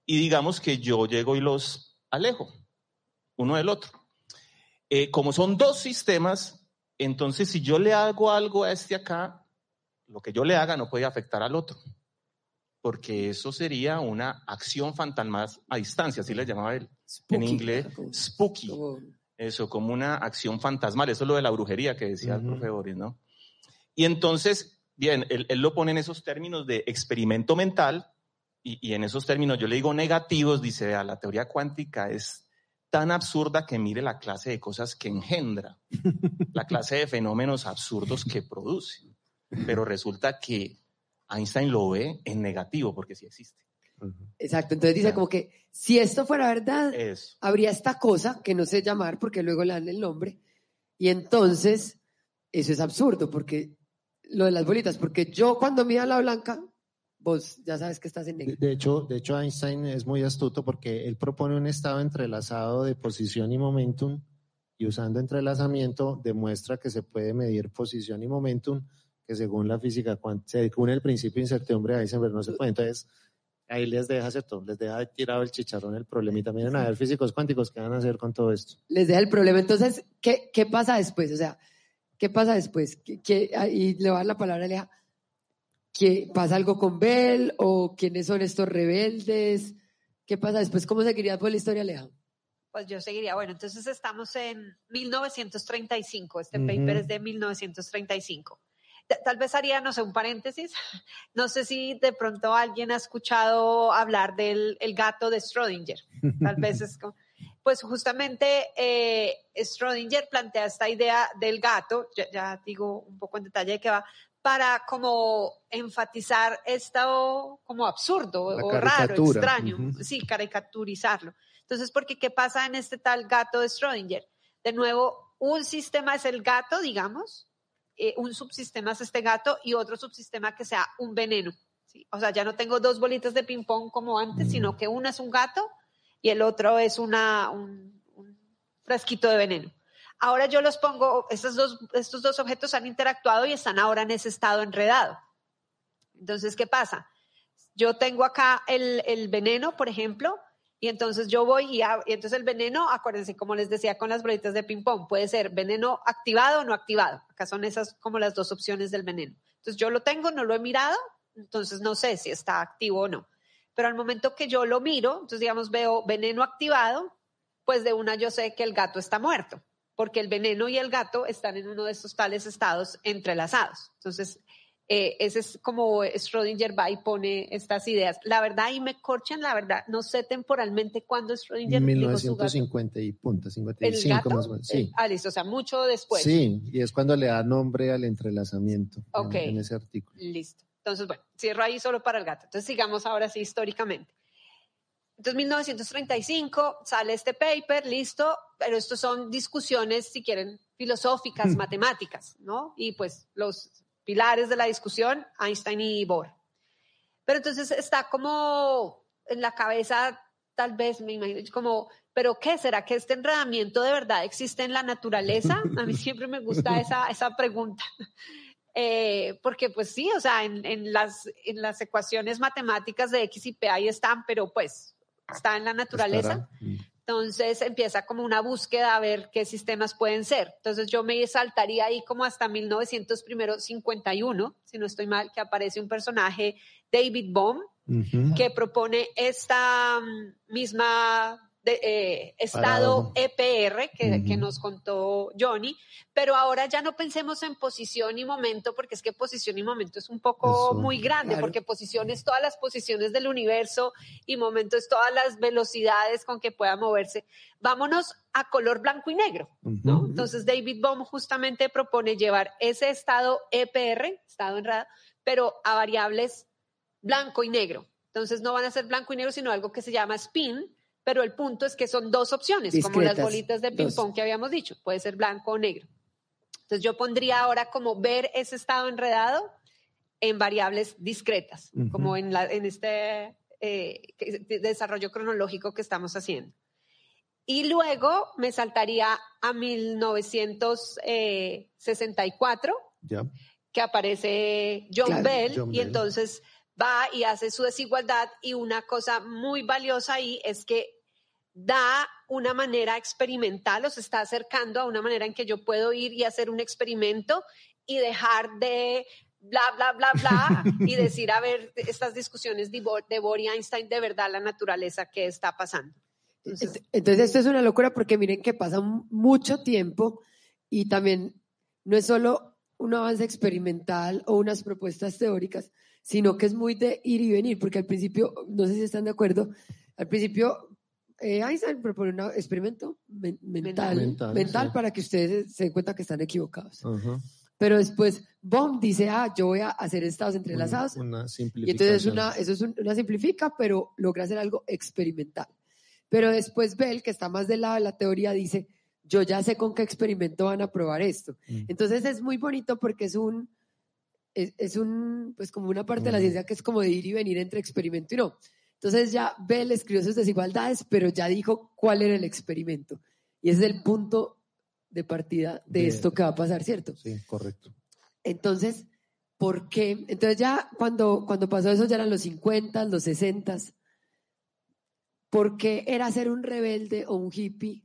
Speaker 4: Y digamos que yo llego y los alejo, uno del otro. Eh, como son dos sistemas, entonces, si yo le hago algo a este acá, lo que yo le haga no puede afectar al otro, porque eso sería una acción fantasmal a distancia, así le llamaba él en inglés, spooky. Eso, como una acción fantasmal, eso es lo de la brujería que decía el profe Boris, ¿no? Y entonces, bien, él, lo pone en esos términos de experimento mental, y, y en esos términos yo le digo negativos, dice, vea, la teoría cuántica es tan absurda que mire la clase de cosas que engendra, la clase de fenómenos absurdos que produce. Pero resulta que Einstein lo ve en negativo porque sí existe.
Speaker 1: Exacto, entonces dice como que si esto fuera verdad,
Speaker 4: Eso.
Speaker 1: habría esta cosa que no sé llamar porque luego le dan el nombre. Y entonces, eso es absurdo porque lo de las bolitas, porque yo cuando mira la blanca, vos ya sabes que estás en
Speaker 3: De,
Speaker 1: negro.
Speaker 3: de hecho, de hecho, Einstein es muy astuto porque él propone un estado entrelazado de posición y momentum y usando entrelazamiento demuestra que se puede medir posición y momentum que según la física cuántica, según el principio de incertidumbre de Heisenberg no se puede. Entonces, ahí les deja ¿cierto? les deja tirado el chicharrón el problemita. Miren a ver físicos cuánticos qué van a hacer con todo esto.
Speaker 1: Les deja el problema. Entonces, ¿qué, qué pasa después? O sea, ¿qué pasa después? ¿Qué, qué- y le voy a dar la palabra a Aleja. ¿Qué, ¿Pasa algo con Bell o quiénes son estos rebeldes? ¿Qué pasa después? ¿Cómo seguirías por la historia, Aleja?
Speaker 2: Pues yo seguiría. Bueno, entonces estamos en 1935. Este
Speaker 3: Ujú.
Speaker 2: paper es de 1935. Ta- Tal vez haría, no sé, un paréntesis. No sé si de pronto alguien ha escuchado hablar del el gato de Schrödinger. Tal vez es como... Pues justamente eh, Schrödinger plantea esta idea del gato, ya, ya digo un poco en detalle de qué va, para como enfatizar esto como absurdo
Speaker 3: La
Speaker 2: o raro, extraño, sí, caricaturizarlo. Entonces, porque ¿qué pasa en este tal gato de Schrödinger? De nuevo, un sistema es el gato, digamos, eh, un subsistema es este gato y otro subsistema que sea un veneno. ¿sí? O sea, ya no tengo dos bolitas de ping-pong como antes,
Speaker 3: Mm.
Speaker 2: sino que una es un gato y el otro es una, un, un frasquito de veneno. Ahora yo los pongo, estos dos, estos dos objetos han interactuado y están ahora en ese estado enredado. Entonces, ¿qué pasa? Yo tengo acá el, el veneno, por ejemplo, y entonces yo voy y, entonces el veneno, acuérdense, como les decía con las bolitas de ping-pong, puede ser veneno activado o no activado. Acá son esas como las dos opciones del veneno. Entonces yo lo tengo, no lo he mirado, entonces no sé si está activo o no. Pero al momento que yo lo miro, entonces digamos veo veneno activado, pues de una yo sé que el gato está muerto, porque el veneno y el gato están en uno de estos tales estados entrelazados. Entonces, eh, ese es como Schrödinger va y pone estas ideas. La verdad, ahí me corchan, la verdad, no sé temporalmente cuándo Schrödinger dijo su gato.
Speaker 3: 1950 y punta,
Speaker 2: ¿El
Speaker 3: 55
Speaker 2: gato?
Speaker 3: más o menos. Sí.
Speaker 2: Ah, listo, o sea, mucho después.
Speaker 3: Sí, y es cuando le da nombre al entrelazamiento en-
Speaker 2: Ok.
Speaker 3: en, ese artículo.
Speaker 2: Listo. Entonces, bueno, cierro ahí solo para el gato. Entonces, sigamos ahora sí históricamente. Entonces, 1935 sale este paper, listo, pero estos son discusiones, si quieren, filosóficas, matemáticas, ¿no? Y pues los pilares de la discusión, Einstein y Bohr. Pero entonces está como en la cabeza, tal vez, me imagino, como, ¿pero qué? ¿Será que este enredamiento de verdad existe en la naturaleza? A mí siempre me gusta esa, esa pregunta. Eh, porque pues sí, o sea, en, en las, en las ecuaciones matemáticas de X y P ahí están, pero pues está en la naturaleza. Entonces empieza como una búsqueda a ver qué sistemas pueden ser. Entonces yo me saltaría ahí como hasta 1951, si no estoy mal, que aparece un personaje, David Bohm,
Speaker 3: Ujú.
Speaker 2: que propone esta mm, misma de- eh, estado. EPR que, nos contó Johnny, pero ahora ya no pensemos en posición y momento, porque es que posición y momento es un poco
Speaker 3: Eso,
Speaker 2: muy grande,
Speaker 1: claro.
Speaker 2: porque posición es todas las posiciones del universo y momento es todas las velocidades con que pueda moverse. Vámonos a color blanco y negro. ¿no? Entonces David Bohm justamente propone llevar ese estado EPR, estado enredado, pero a variables blanco y negro. Entonces no van a ser blanco y negro, sino algo que se llama spin, pero el punto es que son dos opciones, como las bolitas de ping-pong que habíamos dicho, puede ser blanco o negro. Entonces yo pondría ahora como ver ese estado enredado en variables discretas, como en, la, en este eh, desarrollo cronológico que estamos haciendo. Y luego me saltaría a 1964,
Speaker 3: Ya.
Speaker 2: que aparece John
Speaker 1: Claro,
Speaker 2: Bell,
Speaker 3: John
Speaker 2: y
Speaker 3: Bell.
Speaker 2: entonces va y hace su desigualdad. Y una cosa muy valiosa ahí es que da una manera experimental, o se está acercando a una manera en que yo puedo ir y hacer un experimento y dejar de bla, bla, bla, bla, y decir, a ver, estas discusiones de Bohr, y Einstein, de verdad la naturaleza, ¿qué está pasando? Entonces,
Speaker 1: Entonces esto es una locura porque miren que pasa mucho tiempo y también no es solo un avance experimental o unas propuestas teóricas, sino que es muy de ir y venir, porque al principio, no sé si están de acuerdo, al principio eh, Einstein propone un experimento men- mental,
Speaker 3: Mental,
Speaker 1: mental
Speaker 3: sí.
Speaker 1: para que ustedes se den cuenta que están equivocados. Pero después Bohm dice, ah, yo voy a hacer estados entrelazados.
Speaker 3: Una, una
Speaker 1: Y entonces una, eso es un- una simplifica, pero logra hacer algo experimental. Pero después Bell, que está más del lado de la teoría, dice, yo ya sé con qué experimento van a probar esto.
Speaker 3: Mm.
Speaker 1: Entonces es muy bonito porque es un, es, es un, pues como una parte de la ciencia que es como de ir y venir entre experimento y no. Entonces ya Bell escribió sus desigualdades, pero ya dijo cuál era el experimento. Y ese es el punto de partida de
Speaker 3: De-
Speaker 1: esto que va a pasar, ¿cierto?
Speaker 3: Sí, correcto.
Speaker 1: Entonces, ¿por qué? Entonces ya cuando, cuando pasó eso ya eran los 50, los 60. ¿Por qué era ser un rebelde o un hippie?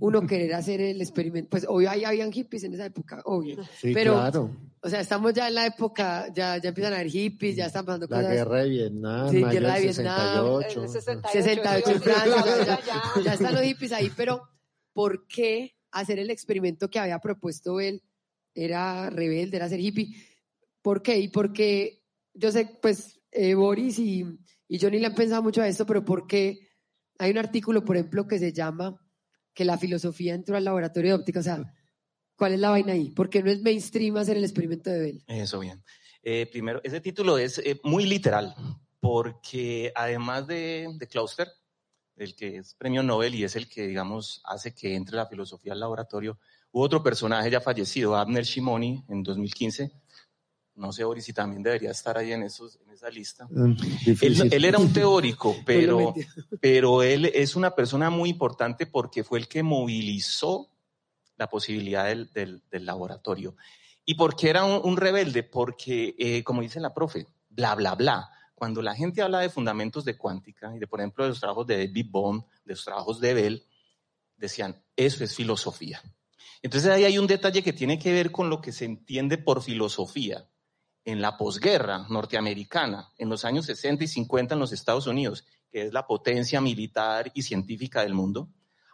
Speaker 1: Uno querer hacer el experimento. Pues obvio, ahí habían hippies en esa época, obvio.
Speaker 3: Sí,
Speaker 1: Pero-
Speaker 3: claro.
Speaker 1: O sea, estamos ya en la época, ya, ya empiezan a haber hippies, ya están pasando
Speaker 3: La
Speaker 1: cosas.
Speaker 3: guerra de Vietnam,
Speaker 1: Sí, guerra de Vietnam,
Speaker 3: 68.
Speaker 2: El 68,
Speaker 1: 68 en
Speaker 2: iba a decir,
Speaker 1: Francia,
Speaker 2: ya,
Speaker 1: ya, ya están los hippies ahí, pero ¿por qué hacer el experimento que había propuesto él? Era rebelde, era ser hippie. ¿Por qué? Y porque yo sé, pues eh, Boris y, y Johnny le han pensado mucho a esto, pero ¿por qué hay un artículo, por ejemplo, que se llama que la filosofía entró al laboratorio de óptica? O sea, ¿cuál es la vaina ahí? ¿Por qué no es mainstream hacer el experimento de Bell?
Speaker 4: Eso bien. Eh, primero, ese título es eh, muy literal, porque además de, de Clauster, el que es premio Nobel y es el que, digamos, hace que entre la filosofía al laboratorio, hubo otro personaje ya fallecido, Abner Shimoni, en 2015. No sé, Boris, si también debería estar ahí en, esos, en esa lista.
Speaker 3: Mm,
Speaker 4: Él, él era un teórico, pero,
Speaker 1: Obviamente.
Speaker 4: pero él es una persona muy importante porque fue el que movilizó la posibilidad del, del- del laboratorio. ¿Y por qué era un, un rebelde? Porque, eh, como dice la profe, bla, bla, bla. Cuando la gente habla de fundamentos de cuántica y de, por ejemplo, de los trabajos de David Bohm, de los trabajos de Bell, decían, eso es filosofía. Entonces ahí hay un detalle que tiene que ver con lo que se entiende por filosofía en la posguerra norteamericana, en los años 60 y 50 en los Estados Unidos, que es la potencia militar y científica del mundo,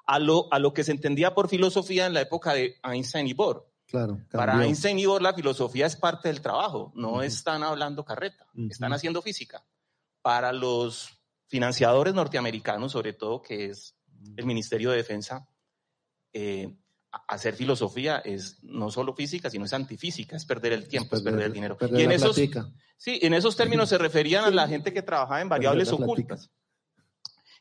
Speaker 4: a lo, a lo que se entendía por filosofía en la época de Einstein y Bohr.
Speaker 3: Claro,
Speaker 4: Para. Einstein y Bohr la filosofía es parte del trabajo, no
Speaker 3: Ujú.
Speaker 4: están hablando carreta,
Speaker 3: Ujú.
Speaker 4: están haciendo física. Para los financiadores norteamericanos, sobre todo, que es el Ministerio de Defensa, eh, hacer filosofía es no solo física, sino es antifísica, es perder el tiempo, es perder, el dinero.
Speaker 3: perder
Speaker 4: y en esos,
Speaker 3: platica.
Speaker 4: sí, en esos términos se referían a la gente que trabajaba en variables ocultas.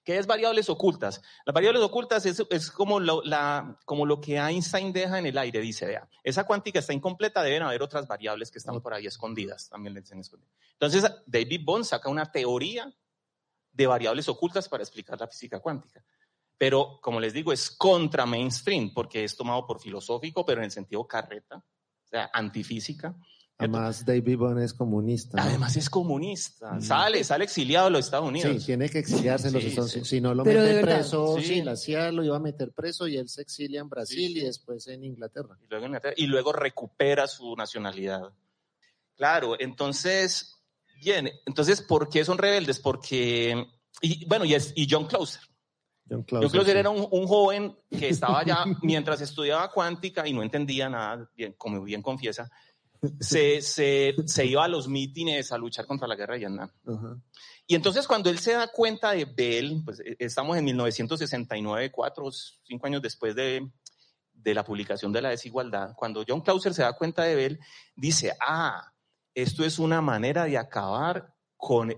Speaker 4: ¿Qué es variables ocultas? Las variables ocultas es, es como, lo, la, como lo que Einstein deja en el aire, dice, vea, esa cuántica está incompleta, deben haber otras variables que están por ahí escondidas, también le dicen escondidas. Entonces, David Bond saca una teoría de variables ocultas para explicar la física cuántica. Pero, como les digo, es contra mainstream, porque es tomado por filosófico, pero en el sentido carreta, o sea, antifísica.
Speaker 3: Además, David Bond es comunista. ¿no?
Speaker 4: Además es comunista,
Speaker 3: Mm.
Speaker 4: sale, sale exiliado de los Estados Unidos.
Speaker 3: Sí, tiene que exiliarse en los
Speaker 4: Sí,
Speaker 3: Estados
Speaker 4: sí.
Speaker 3: Unidos. Si no lo
Speaker 1: Pero de
Speaker 3: mete preso,
Speaker 4: Sí.
Speaker 3: sí. la CIA lo iba a meter preso y él se exilia en Brasil
Speaker 4: Sí, sí.
Speaker 3: y después en Inglaterra.
Speaker 4: y luego, Inglaterra, y luego recupera su nacionalidad. Claro, entonces, bien, entonces, ¿por qué son rebeldes? Porque, y, bueno, y, es, y John Clauser.
Speaker 3: John
Speaker 4: John
Speaker 3: Clauser, sí.
Speaker 4: era un, un joven que estaba allá mientras estudiaba cuántica y no entendía nada, bien, como bien confiesa, se, se, se iba a los mítines a luchar contra la guerra de Vietnam. Y entonces cuando él se da cuenta de Bell, pues eh, estamos en 1969, cuatro o cinco años después de, de la publicación de la desigualdad, cuando John Clauser se da cuenta de Bell, dice, ah, esto es una manera de acabar con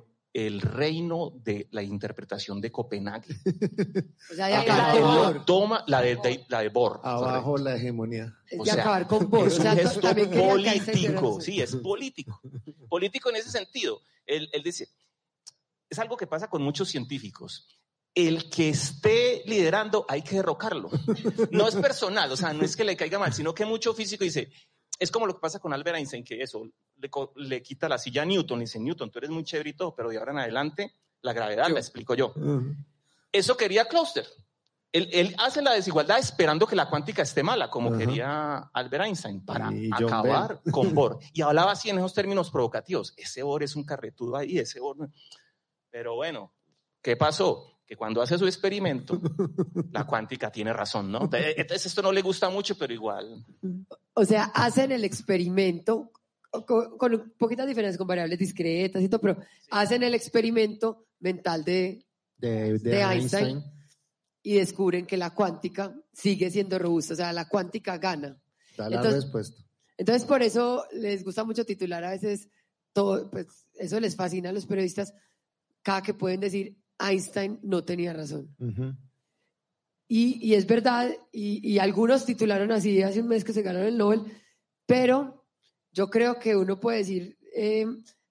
Speaker 4: el reino de la interpretación de Copenhague.
Speaker 1: O sea,
Speaker 2: la de.
Speaker 1: Bohr.
Speaker 4: Toma la de, de- la de Bohr.
Speaker 3: Abajo la hegemonía.
Speaker 4: O sea,
Speaker 1: acabar con Bohr. O
Speaker 4: Es un
Speaker 1: sea,
Speaker 4: gesto político, sí, es político. Político en ese sentido. Él, él dice, es algo que pasa con muchos científicos. El que esté liderando hay que derrocarlo. No es personal, o sea, no es que le caiga mal, sino que mucho físico dice, es como lo que pasa con Albert Einstein, que eso, le, le quita la silla a Newton, le dice, Newton, tú eres muy chévere y todo, pero de ahora en adelante la gravedad la explico yo. Eso quería Clauster. Él, él hace la desigualdad esperando que la cuántica esté mala, como quería Albert Einstein, para acabar con Bohr. Y hablaba así en esos términos provocativos. Ese Bohr es un carretudo ahí, ese Bohr. Pero bueno, ¿qué pasó? Que cuando hace su experimento, la cuántica tiene razón, ¿no? Entonces esto no le gusta mucho, pero igual.
Speaker 1: O sea, hacen el experimento con, con poquitas diferencias, con variables discretas y todo, pero hacen el experimento mental de,
Speaker 3: De, de
Speaker 1: De Einstein.
Speaker 3: Einstein.
Speaker 1: y descubren que la cuántica sigue siendo robusta, o sea, la cuántica gana.
Speaker 3: Da la
Speaker 1: Entonces-
Speaker 3: respuesta.
Speaker 1: Entonces, por eso les gusta mucho titular a veces todo, pues eso les fascina a los periodistas, cada que pueden decir Einstein no tenía razón. y, y, es verdad, y, y, algunos titularon así hace un mes que se ganaron el Nobel, pero yo creo que uno puede decir, eh,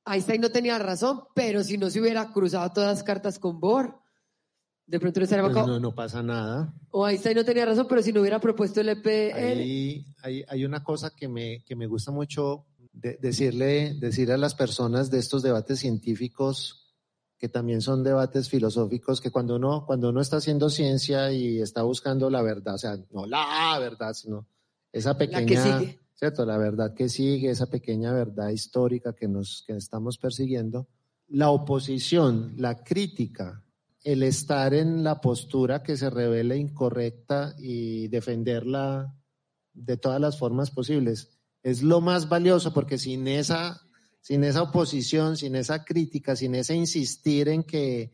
Speaker 1: Einstein no tenía razón, pero si no se hubiera cruzado todas las cartas con Bohr, de pronto no estaría
Speaker 3: pues no, no pasa nada.
Speaker 1: O Einstein no tenía razón, pero si no hubiera propuesto el EPL.
Speaker 3: Hay, hay, hay una cosa que me, que me gusta mucho decirle, decir a las personas de estos debates científicos que también son debates filosóficos, que cuando uno, cuando uno está haciendo ciencia y está buscando la verdad, o sea, no la verdad, sino esa pequeña, ¿cierto? La verdad que sigue, esa pequeña verdad histórica que nos que estamos persiguiendo, la oposición, la crítica, el estar en la postura que se revele incorrecta y defenderla de todas las formas posibles, es lo más valioso porque sin esa sin esa oposición, sin esa crítica, sin ese insistir en que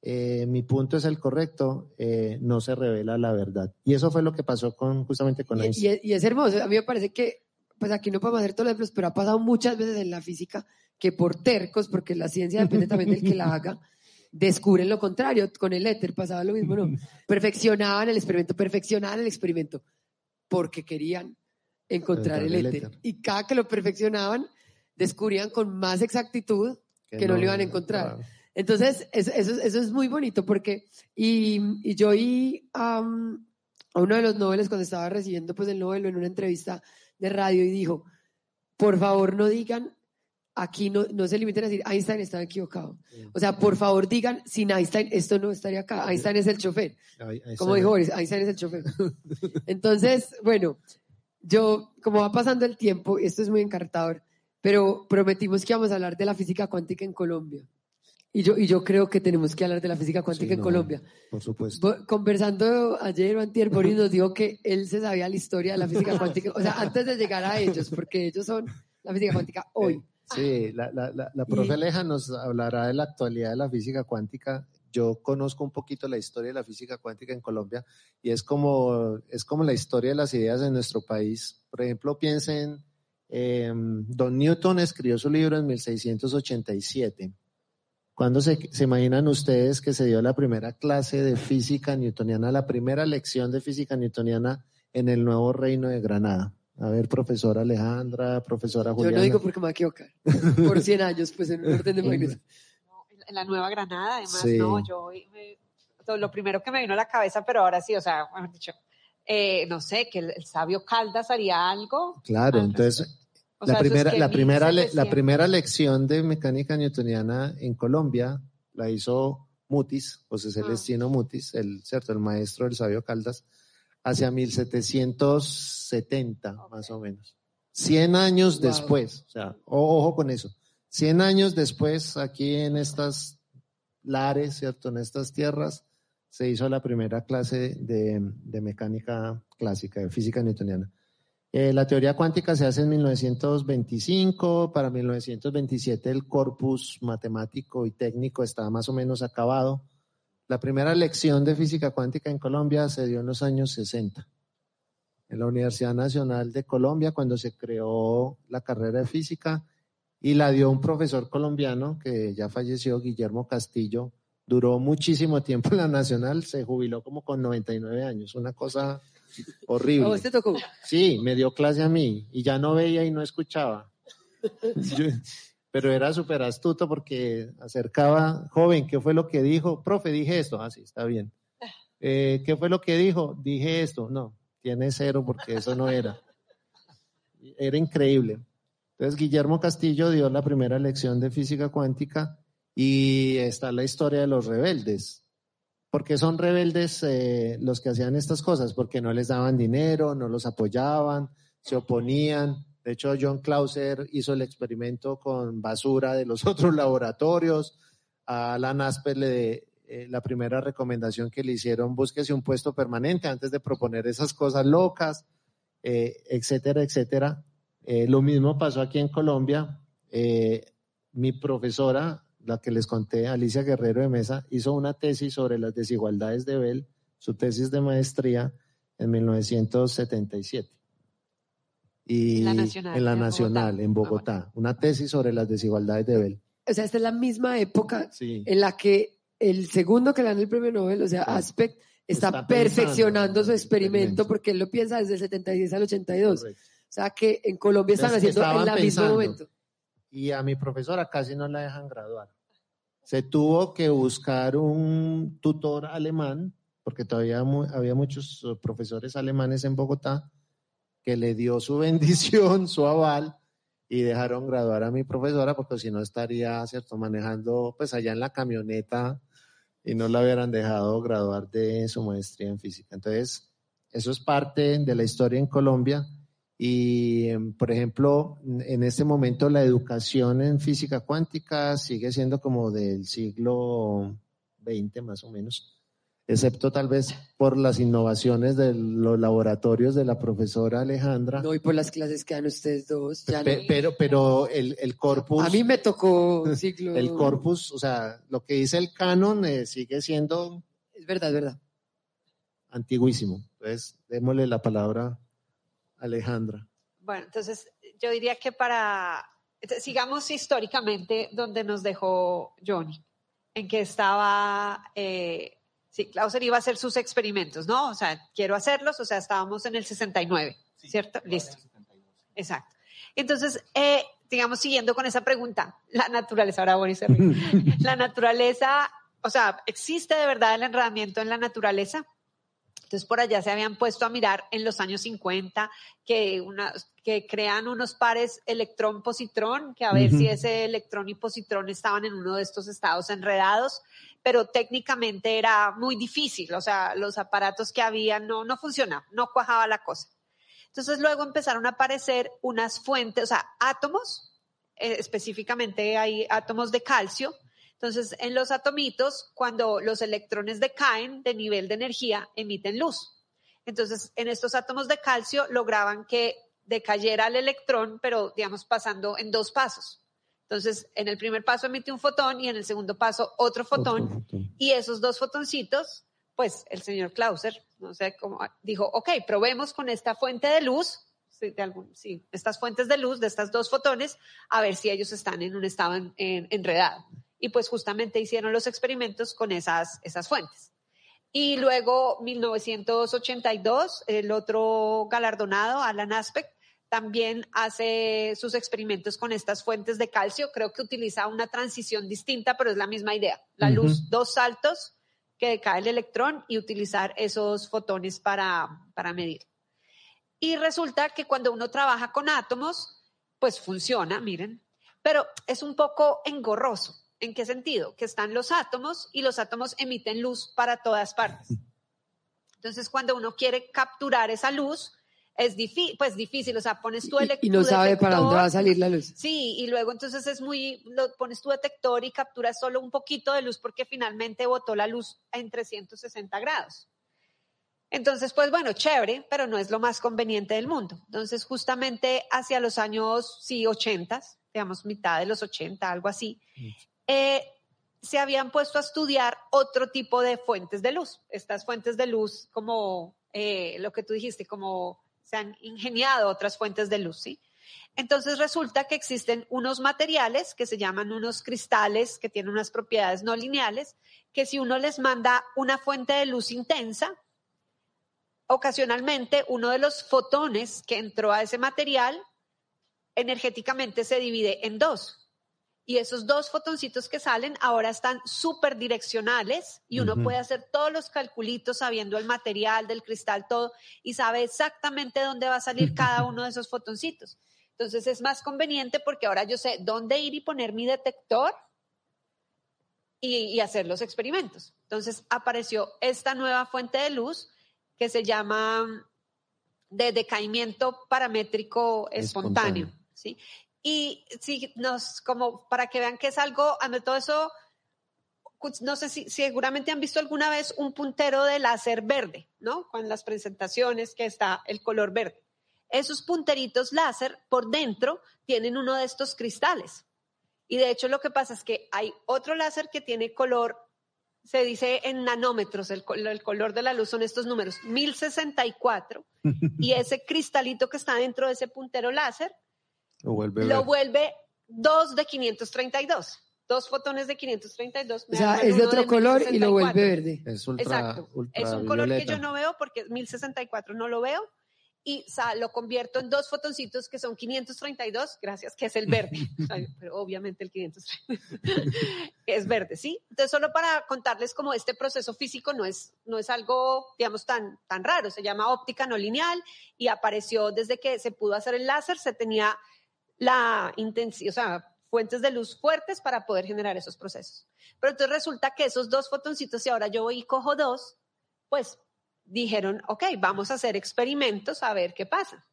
Speaker 3: eh, mi punto es el correcto, eh, no se revela la verdad. Y eso fue lo que pasó con justamente con
Speaker 1: y, y, y, es hermoso. A mí me parece que, pues aquí no podemos hacer todos los ejemplos, pero ha pasado muchas veces en la física que por tercos, porque la ciencia depende también del que la haga, descubren lo contrario. Con el éter pasaba lo mismo, ¿no? Perfeccionaban el experimento, perfeccionaban el experimento porque querían encontrar el, el éter. Y cada que lo perfeccionaban, descubrían con más exactitud que, no, lo iban a encontrar. Entonces, eso, eso, es muy bonito porque, y, y yo oí a uno de los noveles cuando estaba recibiendo pues el Nobel en una entrevista de radio y dijo, por favor no digan, aquí no, no se limiten a decir, Einstein estaba equivocado. O sea, por favor digan, sin Einstein esto no estaría acá, Einstein es el chofer. Como dijo Boris, Einstein es el chofer. Entonces, bueno, yo, como va pasando el tiempo, esto es muy encartador, pero prometimos que íbamos a hablar de la física cuántica en Colombia. Y yo, y yo creo que tenemos que hablar de la física cuántica en Colombia.
Speaker 3: Por supuesto.
Speaker 1: Conversando ayer o antier, Boris nos dijo que él se sabía la historia de la física cuántica, o sea, antes de llegar a ellos, porque ellos son la física cuántica hoy.
Speaker 3: Sí, la, la, la, la profe Leja nos hablará de la actualidad de la física cuántica. Yo conozco un poquito la historia de la física cuántica en Colombia y es como, es como la historia de las ideas en nuestro país. Por ejemplo, piensen eh, Don Newton escribió su libro en 1687. ¿Cuándo se, se, imaginan ustedes que se dio la primera clase de física newtoniana, la primera lección de física newtoniana en el nuevo reino de Granada? A ver, profesora Alejandra, profesora Juliana.
Speaker 1: Yo no digo porque me va a equivocar. Por 100 años, pues en un orden de magnitud.
Speaker 2: en la Nueva Granada, además, no, yo lo primero que me vino a la cabeza, pero ahora sí, o sea, mejor dicho, eh, no sé, que el, sabio Caldas haría algo.
Speaker 3: Claro, entonces la, primera, la, primera, la primera lección de mecánica newtoniana en Colombia la hizo Mutis, José Celestino ah. Mutis, el, ¿cierto? el maestro del sabio Caldas, hacia 1770 más o menos. 100 años después, o sea, ojo con eso. 100 años después, aquí en estas lares, ¿cierto? En estas tierras, se hizo la primera clase de, mecánica clásica, de física newtoniana. Eh, la teoría cuántica se hace en 1925, para 1927 el corpus matemático y técnico estaba más o menos acabado. La primera lección de física cuántica en Colombia se dio en los años 60, en la Universidad Nacional de Colombia, cuando se creó la carrera de física, y la dio un profesor colombiano que ya falleció, Guillermo Castillo, duró muchísimo tiempo en la Nacional, se jubiló como con 99 años, una cosa horrible.
Speaker 1: ¿A tocó?
Speaker 3: Sí, me dio clase a mí y ya no veía y no escuchaba. pero era súper astuto porque acercaba, joven, ¿qué fue lo que dijo? Profe, dije esto, ah, sí, está bien. Eh, ¿Qué fue lo que dijo? Dije esto, no, tiene cero porque eso no era. Era increíble. Entonces, Guillermo Castillo dio la primera lección de física cuántica y está la historia de los rebeldes. ¿Por qué son rebeldes eh, los que hacían estas cosas? Porque no les daban dinero, no los apoyaban, se oponían. De hecho, John Clauser hizo el experimento con basura de los otros laboratorios. A Alan Asper le, eh, la primera recomendación que le hicieron, búsquese un puesto permanente antes de proponer esas cosas locas, eh, etcétera, etcétera. lo mismo pasó aquí en Colombia. mi profesora la que les conté, Alicia Guerrero de Mesa, hizo una tesis sobre las desigualdades de Bell, su tesis de maestría en 1977. y
Speaker 2: En la Nacional,
Speaker 3: en, la
Speaker 2: en
Speaker 3: Nacional,
Speaker 2: Bogotá.
Speaker 3: en Bogotá, una tesis sobre las desigualdades de Bell.
Speaker 1: O sea, esta es la misma época
Speaker 3: Sí.
Speaker 1: en la que el segundo que gana el premio Nobel, o sea,
Speaker 3: Sí.
Speaker 1: Aspect, está,
Speaker 3: Está
Speaker 1: perfeccionando su experimento porque él lo piensa desde el 76 al 82.
Speaker 3: Correcto.
Speaker 1: O sea, que en Colombia están
Speaker 3: Entonces,
Speaker 1: haciendo en el mismo momento.
Speaker 3: Y a mi profesora casi no la dejan graduar. Se tuvo que buscar un tutor alemán, porque todavía había muchos eh, profesores alemanes en Bogotá, que le dio su bendición, su aval, y dejaron graduar a mi profesora, porque si no estaría, ¿cierto?, manejando, pues allá en la camioneta, y no la hubieran dejado graduar de su maestría en física. Entonces, eso es parte de la historia en Colombia. Y, em, por ejemplo, en este momento la educación en física cuántica sigue siendo como del siglo XX más o menos, excepto tal vez por las innovaciones de los laboratorios de la profesora Alejandra.
Speaker 1: No, y por las clases que dan ustedes dos. Ya
Speaker 3: Pe-
Speaker 1: no.
Speaker 3: pero, pero el, el corpus,
Speaker 1: A mí me tocó ciclo.
Speaker 3: el corpus, o sea, lo que dice el canon eh, sigue siendo
Speaker 1: Es verdad, es verdad.
Speaker 3: antiguísimo. Entonces, démosle la palabra Alejandra.
Speaker 2: Bueno, entonces yo diría que para, sigamos históricamente donde nos dejó Johnny, en que estaba, eh, sí, Clauser iba a hacer sus experimentos, ¿no? O sea, quiero hacerlos, o sea, estábamos en el 69, ¿cierto? Listo. Exacto. Entonces, eh, digamos, siguiendo con esa pregunta, la naturaleza, ahora Boris se ríe. la naturaleza, o sea, ¿existe de verdad el enredamiento en la naturaleza? Entonces, por allá se habían puesto a mirar en los años 50 que, una, que crean unos pares electrón-positrón, que a ver si ese electrón y positrón estaban en uno de estos estados enredados, pero técnicamente era muy difícil, o sea, los aparatos que había no, no funcionaban, no cuajaba la cosa. Entonces luego empezaron a aparecer unas fuentes, o sea, átomos, eh, específicamente hay átomos de calcio. Entonces, en los atomitos, cuando los electrones decaen de nivel de energía, emiten luz. Entonces, en estos átomos de calcio lograban que decayera el electrón, pero digamos pasando en dos pasos. Entonces, en el primer paso emite un fotón y en el segundo paso otro fotón.
Speaker 3: Otro fotón.
Speaker 2: Y esos dos fotoncitos, pues el señor Clauser, no sé cómo, dijo, ok, probemos con esta fuente de luz, sí, de algún, sí, estas fuentes de luz de estas dos fotones, a ver si ellos están en un estado en- en- enredado. Y pues justamente hicieron los experimentos con esas, esas fuentes. Y luego, 1982, el otro galardonado, Alan Aspect, también hace sus experimentos con estas fuentes de calcio. Creo que utiliza una transición distinta, pero es la misma idea. La luz, dos saltos que decae el electrón y utilizar esos fotones para, para medir. Y resulta que cuando uno trabaja con átomos, pues funciona, miren, pero es un poco engorroso. ¿En qué sentido? Que están los átomos y los átomos emiten luz para todas partes. Entonces, cuando uno quiere capturar esa luz, es difícil, pues difícil, o sea, pones tu
Speaker 1: Y,
Speaker 2: elec-
Speaker 1: y no sabe para dónde va a salir la luz.
Speaker 2: Sí, y luego entonces es muy, lo pones tu detector y capturas solo un poquito de luz porque finalmente botó la luz en 360 grados. Entonces, pues bueno, chévere, pero no es lo más conveniente del mundo. Entonces, justamente hacia los años, sí, 80, digamos mitad de los 80, algo así, eh, se habían puesto a estudiar otro tipo de fuentes de luz. Estas fuentes de luz, como eh, lo que tú dijiste, como se han ingeniado otras fuentes de luz, ¿sí? Entonces resulta que existen unos materiales que se llaman unos cristales que tienen unas propiedades no lineales, que si uno les manda una fuente de luz intensa, ocasionalmente uno de los fotones que entró a ese material energéticamente se divide en dos. Y esos dos fotoncitos que salen ahora están súper direccionales y uno puede hacer todos los calculitos sabiendo el material del cristal, todo, y sabe exactamente dónde va a salir cada uno de esos fotoncitos. Entonces es más conveniente porque ahora yo sé dónde ir y poner mi detector y, y hacer los experimentos. Entonces apareció esta nueva fuente de luz que se llama de decaimiento paramétrico espontáneo,
Speaker 3: Espontáneo.
Speaker 2: ¿sí? Y si nos, como para que vean que es algo, ante todo eso, no sé si seguramente han visto alguna vez un puntero de láser verde, ¿no? Con las presentaciones que está el color verde. Esos punteritos láser por dentro tienen uno de estos cristales. Y de hecho lo que pasa es que hay otro láser que tiene color se dice en nanómetros, el, el color de la luz son estos números, 1064, y ese cristalito que está dentro de ese puntero láser
Speaker 3: Lo vuelve
Speaker 2: lo vuelve 2 de 532. Dos fotones de 532.
Speaker 1: O sea, es de otro color y lo
Speaker 2: 1064.
Speaker 1: vuelve verde.
Speaker 3: Es ultra,
Speaker 2: Exacto. Es un color que yo no veo porque 1064 no lo veo y o sea, lo convierto en dos fotoncitos que son 532, gracias, que es el verde. Pero obviamente el 532 es verde, ¿sí? Entonces, solo para contarles cómo este proceso físico no es, no es algo, digamos, tan, tan raro. Se llama óptica no lineal y apareció desde que se pudo hacer el láser, se tenía la intensidad, o sea, fuentes de luz fuertes para poder generar esos procesos. Pero entonces resulta que esos dos fotoncitos, si ahora yo voy y cojo dos, pues dijeron, ok, vamos a hacer experimentos a ver qué pasa.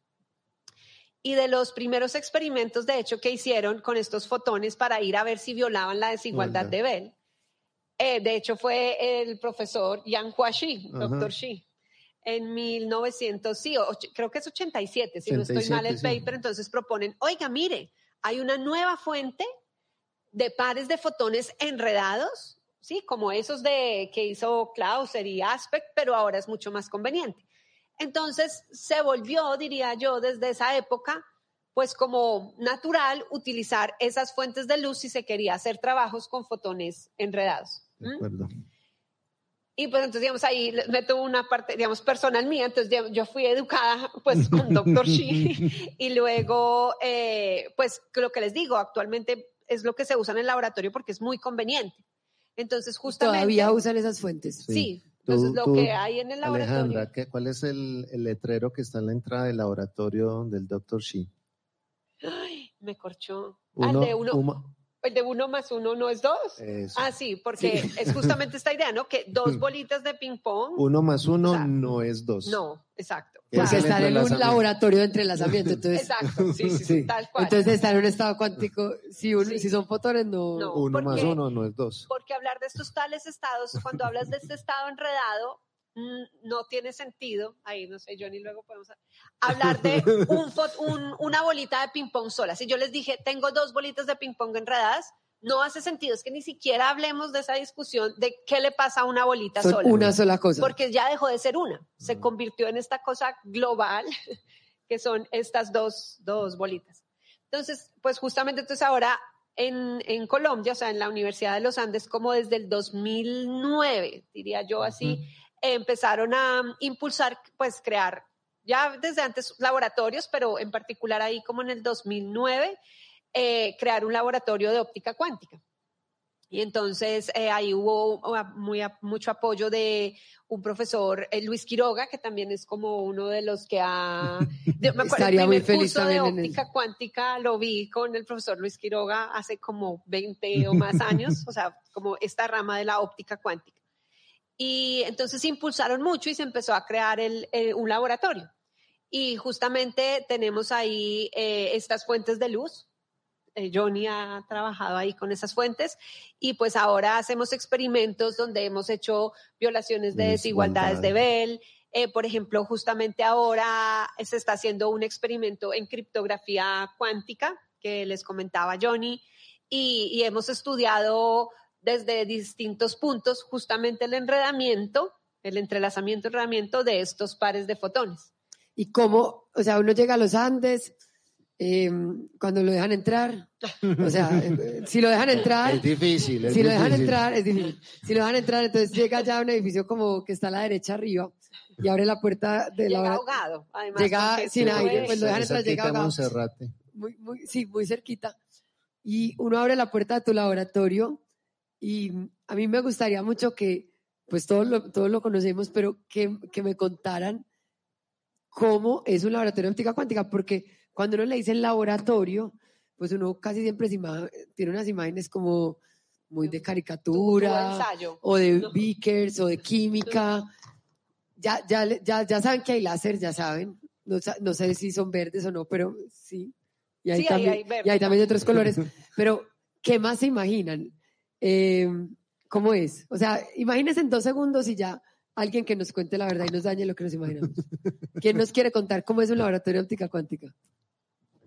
Speaker 2: Y de los primeros experimentos, de hecho, que hicieron con estos fotones para ir a ver si violaban la desigualdad
Speaker 3: Igualdad.
Speaker 2: de Bell, eh, de hecho fue el profesor Yang Hua Shi, doctor Shi, en 1900, sí, och- creo que es 87, si no estoy mal el
Speaker 3: 87, sí.
Speaker 2: paper, entonces proponen, oiga, mire, hay una nueva fuente de pares de fotones enredados, sí, como esos de que hizo Clauser y Aspect, pero ahora es mucho más conveniente. Entonces se volvió, diría yo, desde esa época, pues como natural utilizar esas fuentes de luz si se quería hacer trabajos con fotones enredados.
Speaker 3: De acuerdo.
Speaker 2: Y pues entonces, digamos, ahí meto una parte, digamos, personal mía, entonces yo fui educada pues con Dr. Shi y luego, eh, pues lo que les digo, actualmente es lo que se usa en el laboratorio porque es muy conveniente. Entonces, justamente...
Speaker 1: Todavía usan esas fuentes.
Speaker 2: Sí, entonces lo
Speaker 3: tú,
Speaker 2: que hay en el laboratorio...
Speaker 3: Alejandra, ¿qué- ¿cuál es el, el letrero que está en la entrada del laboratorio del Dr. Shi?
Speaker 2: Ay, me corchó. Ah,
Speaker 3: Uno,
Speaker 2: el, de uno,
Speaker 3: uma-
Speaker 2: el de uno más uno no es dos.
Speaker 3: eso.
Speaker 2: Ah, sí, porque es justamente esta idea, ¿no? Que dos bolitas de ping pong.
Speaker 3: Uno más uno no es dos.
Speaker 2: No, exacto.
Speaker 1: Porque están en un laboratorio de entrelazamiento. Entonces,
Speaker 2: Exacto, sí, sí, sí,
Speaker 1: Sí.
Speaker 2: tal cual.
Speaker 1: entonces están en un estado cuántico. Si, uno-
Speaker 2: Sí.
Speaker 1: si son fotones, no.
Speaker 2: No.
Speaker 3: Uno
Speaker 2: ¿por
Speaker 3: más uno no es dos.
Speaker 2: Porque hablar de estos tales estados, cuando hablas de este estado enredado, no tiene sentido. Ahí, no sé, Johnny, luego podemos hablar de un, fo- un- una bolita de ping-pong sola. Si yo les dije, tengo dos bolitas de ping-pong enredadas, no hace sentido. Es que ni siquiera hablemos de esa discusión de qué le pasa a una bolita
Speaker 1: Son
Speaker 2: sola.
Speaker 1: una sola cosa.
Speaker 2: Porque ya dejó de ser una. Se
Speaker 3: Mm.
Speaker 2: convirtió en esta cosa global, que son estas dos, dos bolitas. Entonces, pues justamente entonces ahora en, en Colombia, o sea, en la Universidad de los Andes, como desde el 2009, diría yo así, empezaron a um, impulsar, pues crear, ya desde antes laboratorios, pero en particular ahí como en el 2009, eh, crear un laboratorio de óptica cuántica. Y entonces eh, ahí hubo muy, mucho apoyo de un profesor, eh, Luis Quiroga, que también es como uno de los que ha... de- me acuerdo,
Speaker 1: Estaría
Speaker 2: el
Speaker 1: muy feliz
Speaker 2: curso de
Speaker 1: también en
Speaker 2: óptica cuántica lo vi con el profesor Luis Quiroga hace como 20 o más años, o sea, como esta rama de la óptica cuántica. Y entonces se impulsaron mucho y se empezó a crear el- el- un laboratorio. Y justamente tenemos ahí eh, estas fuentes de luz. Eh, Johnny ha trabajado ahí con esas fuentes y pues ahora hacemos experimentos donde hemos hecho violaciones de desigualdades de Bell. Eh, por ejemplo, justamente ahora se está haciendo un experimento en criptografía cuántica que les comentaba Johnny y, y hemos estudiado desde distintos puntos justamente el enredamiento, el entrelazamiento, enredamiento de estos pares de fotones.
Speaker 1: Y cómo, o sea, uno llega a los Andes, eh, cuando lo dejan entrar, o sea, eh, si lo dejan entrar,
Speaker 3: Es difícil. Es
Speaker 1: si lo dejan
Speaker 3: difícil.
Speaker 1: entrar, es difícil. Si lo dejan entrar, entonces llega ya a un edificio como que está a la derecha arriba y abre la puerta de la
Speaker 2: Llega ahogado, además.
Speaker 1: Llega sin aire,
Speaker 2: es-
Speaker 1: pues lo dejan entrar, llega ahogado. Muy, muy, sí, muy cerquita. Y uno abre la puerta de tu laboratorio y a mí me gustaría mucho que, pues todos lo, todos lo conocemos, pero que, que me contaran cómo es un laboratorio de óptica cuántica, porque cuando uno le dice laboratorio, pues uno casi siempre tiene unas imágenes como muy de
Speaker 2: tu- tu
Speaker 1: caricatura o de beakers o de química. Ya, ya, ya, ya saben que hay láser, ya saben. No, no sé si son verdes o no, pero sí. Y hay,
Speaker 2: Sí,
Speaker 1: también,
Speaker 2: hay verde
Speaker 1: y hay también de otros colores. Pero, ¿qué más se imaginan? Eh, ¿Cómo es? O sea, imagínense en dos segundos y ya alguien que nos cuente la verdad y nos dañe lo que nos imaginamos. ¿Quién nos quiere contar cómo es un laboratorio de óptica cuántica?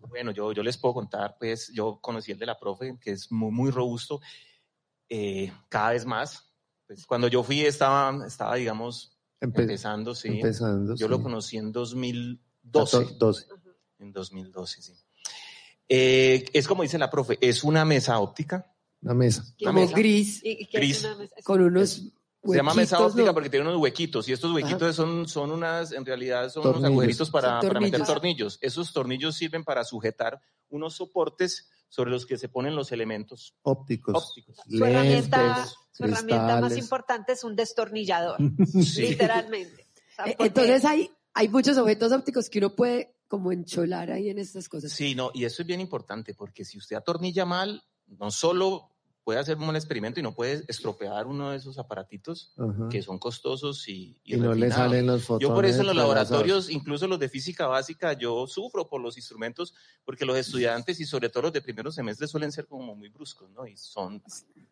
Speaker 4: Bueno, yo, yo les puedo contar, pues yo conocí el de la profe, que es muy, muy robusto, eh, cada vez más. pues, cuando yo fui estaba, estaba digamos,
Speaker 3: Empe-
Speaker 4: empezando, sí.
Speaker 3: empezando,
Speaker 4: Yo
Speaker 3: sí.
Speaker 4: lo conocí en 2012.
Speaker 3: 12.
Speaker 4: En 2012, sí. Eh, es como dice la profe, es una mesa óptica.
Speaker 3: Una mesa.
Speaker 4: Una
Speaker 1: Como
Speaker 4: mesa.
Speaker 1: gris,
Speaker 2: ¿Y, y qué
Speaker 4: Gris.
Speaker 2: una mesa?
Speaker 1: con unos
Speaker 4: Se llama mesa óptica
Speaker 1: ¿no?
Speaker 4: porque tiene unos huequitos y estos huequitos son, son unas, en realidad son
Speaker 3: Tornillos.
Speaker 4: unos agujeritos para,
Speaker 1: Son
Speaker 4: para meter
Speaker 1: tornillos.
Speaker 4: Esos tornillos sirven para sujetar unos soportes sobre los que se ponen los elementos
Speaker 3: Ópticos.
Speaker 4: ópticos.
Speaker 2: Su herramienta,
Speaker 3: lentes,
Speaker 2: su herramienta más importante es un destornillador,
Speaker 4: Sí.
Speaker 2: literalmente. O sea,
Speaker 1: Eh,
Speaker 2: porque-
Speaker 1: Entonces hay, hay muchos objetos ópticos que uno puede como encholar ahí en estas cosas.
Speaker 4: Sí, no, y eso es bien importante porque si usted atornilla mal, no solo puede hacer un experimento y no puede estropear uno de esos aparatitos
Speaker 3: Ajá.
Speaker 4: que son costosos y,
Speaker 3: Y no le salen los fotones.
Speaker 4: Yo por eso en los laboratorios, incluso los de física básica, yo sufro por los instrumentos porque los estudiantes y sobre todo los de primeros semestres suelen ser como muy bruscos, ¿no? Y son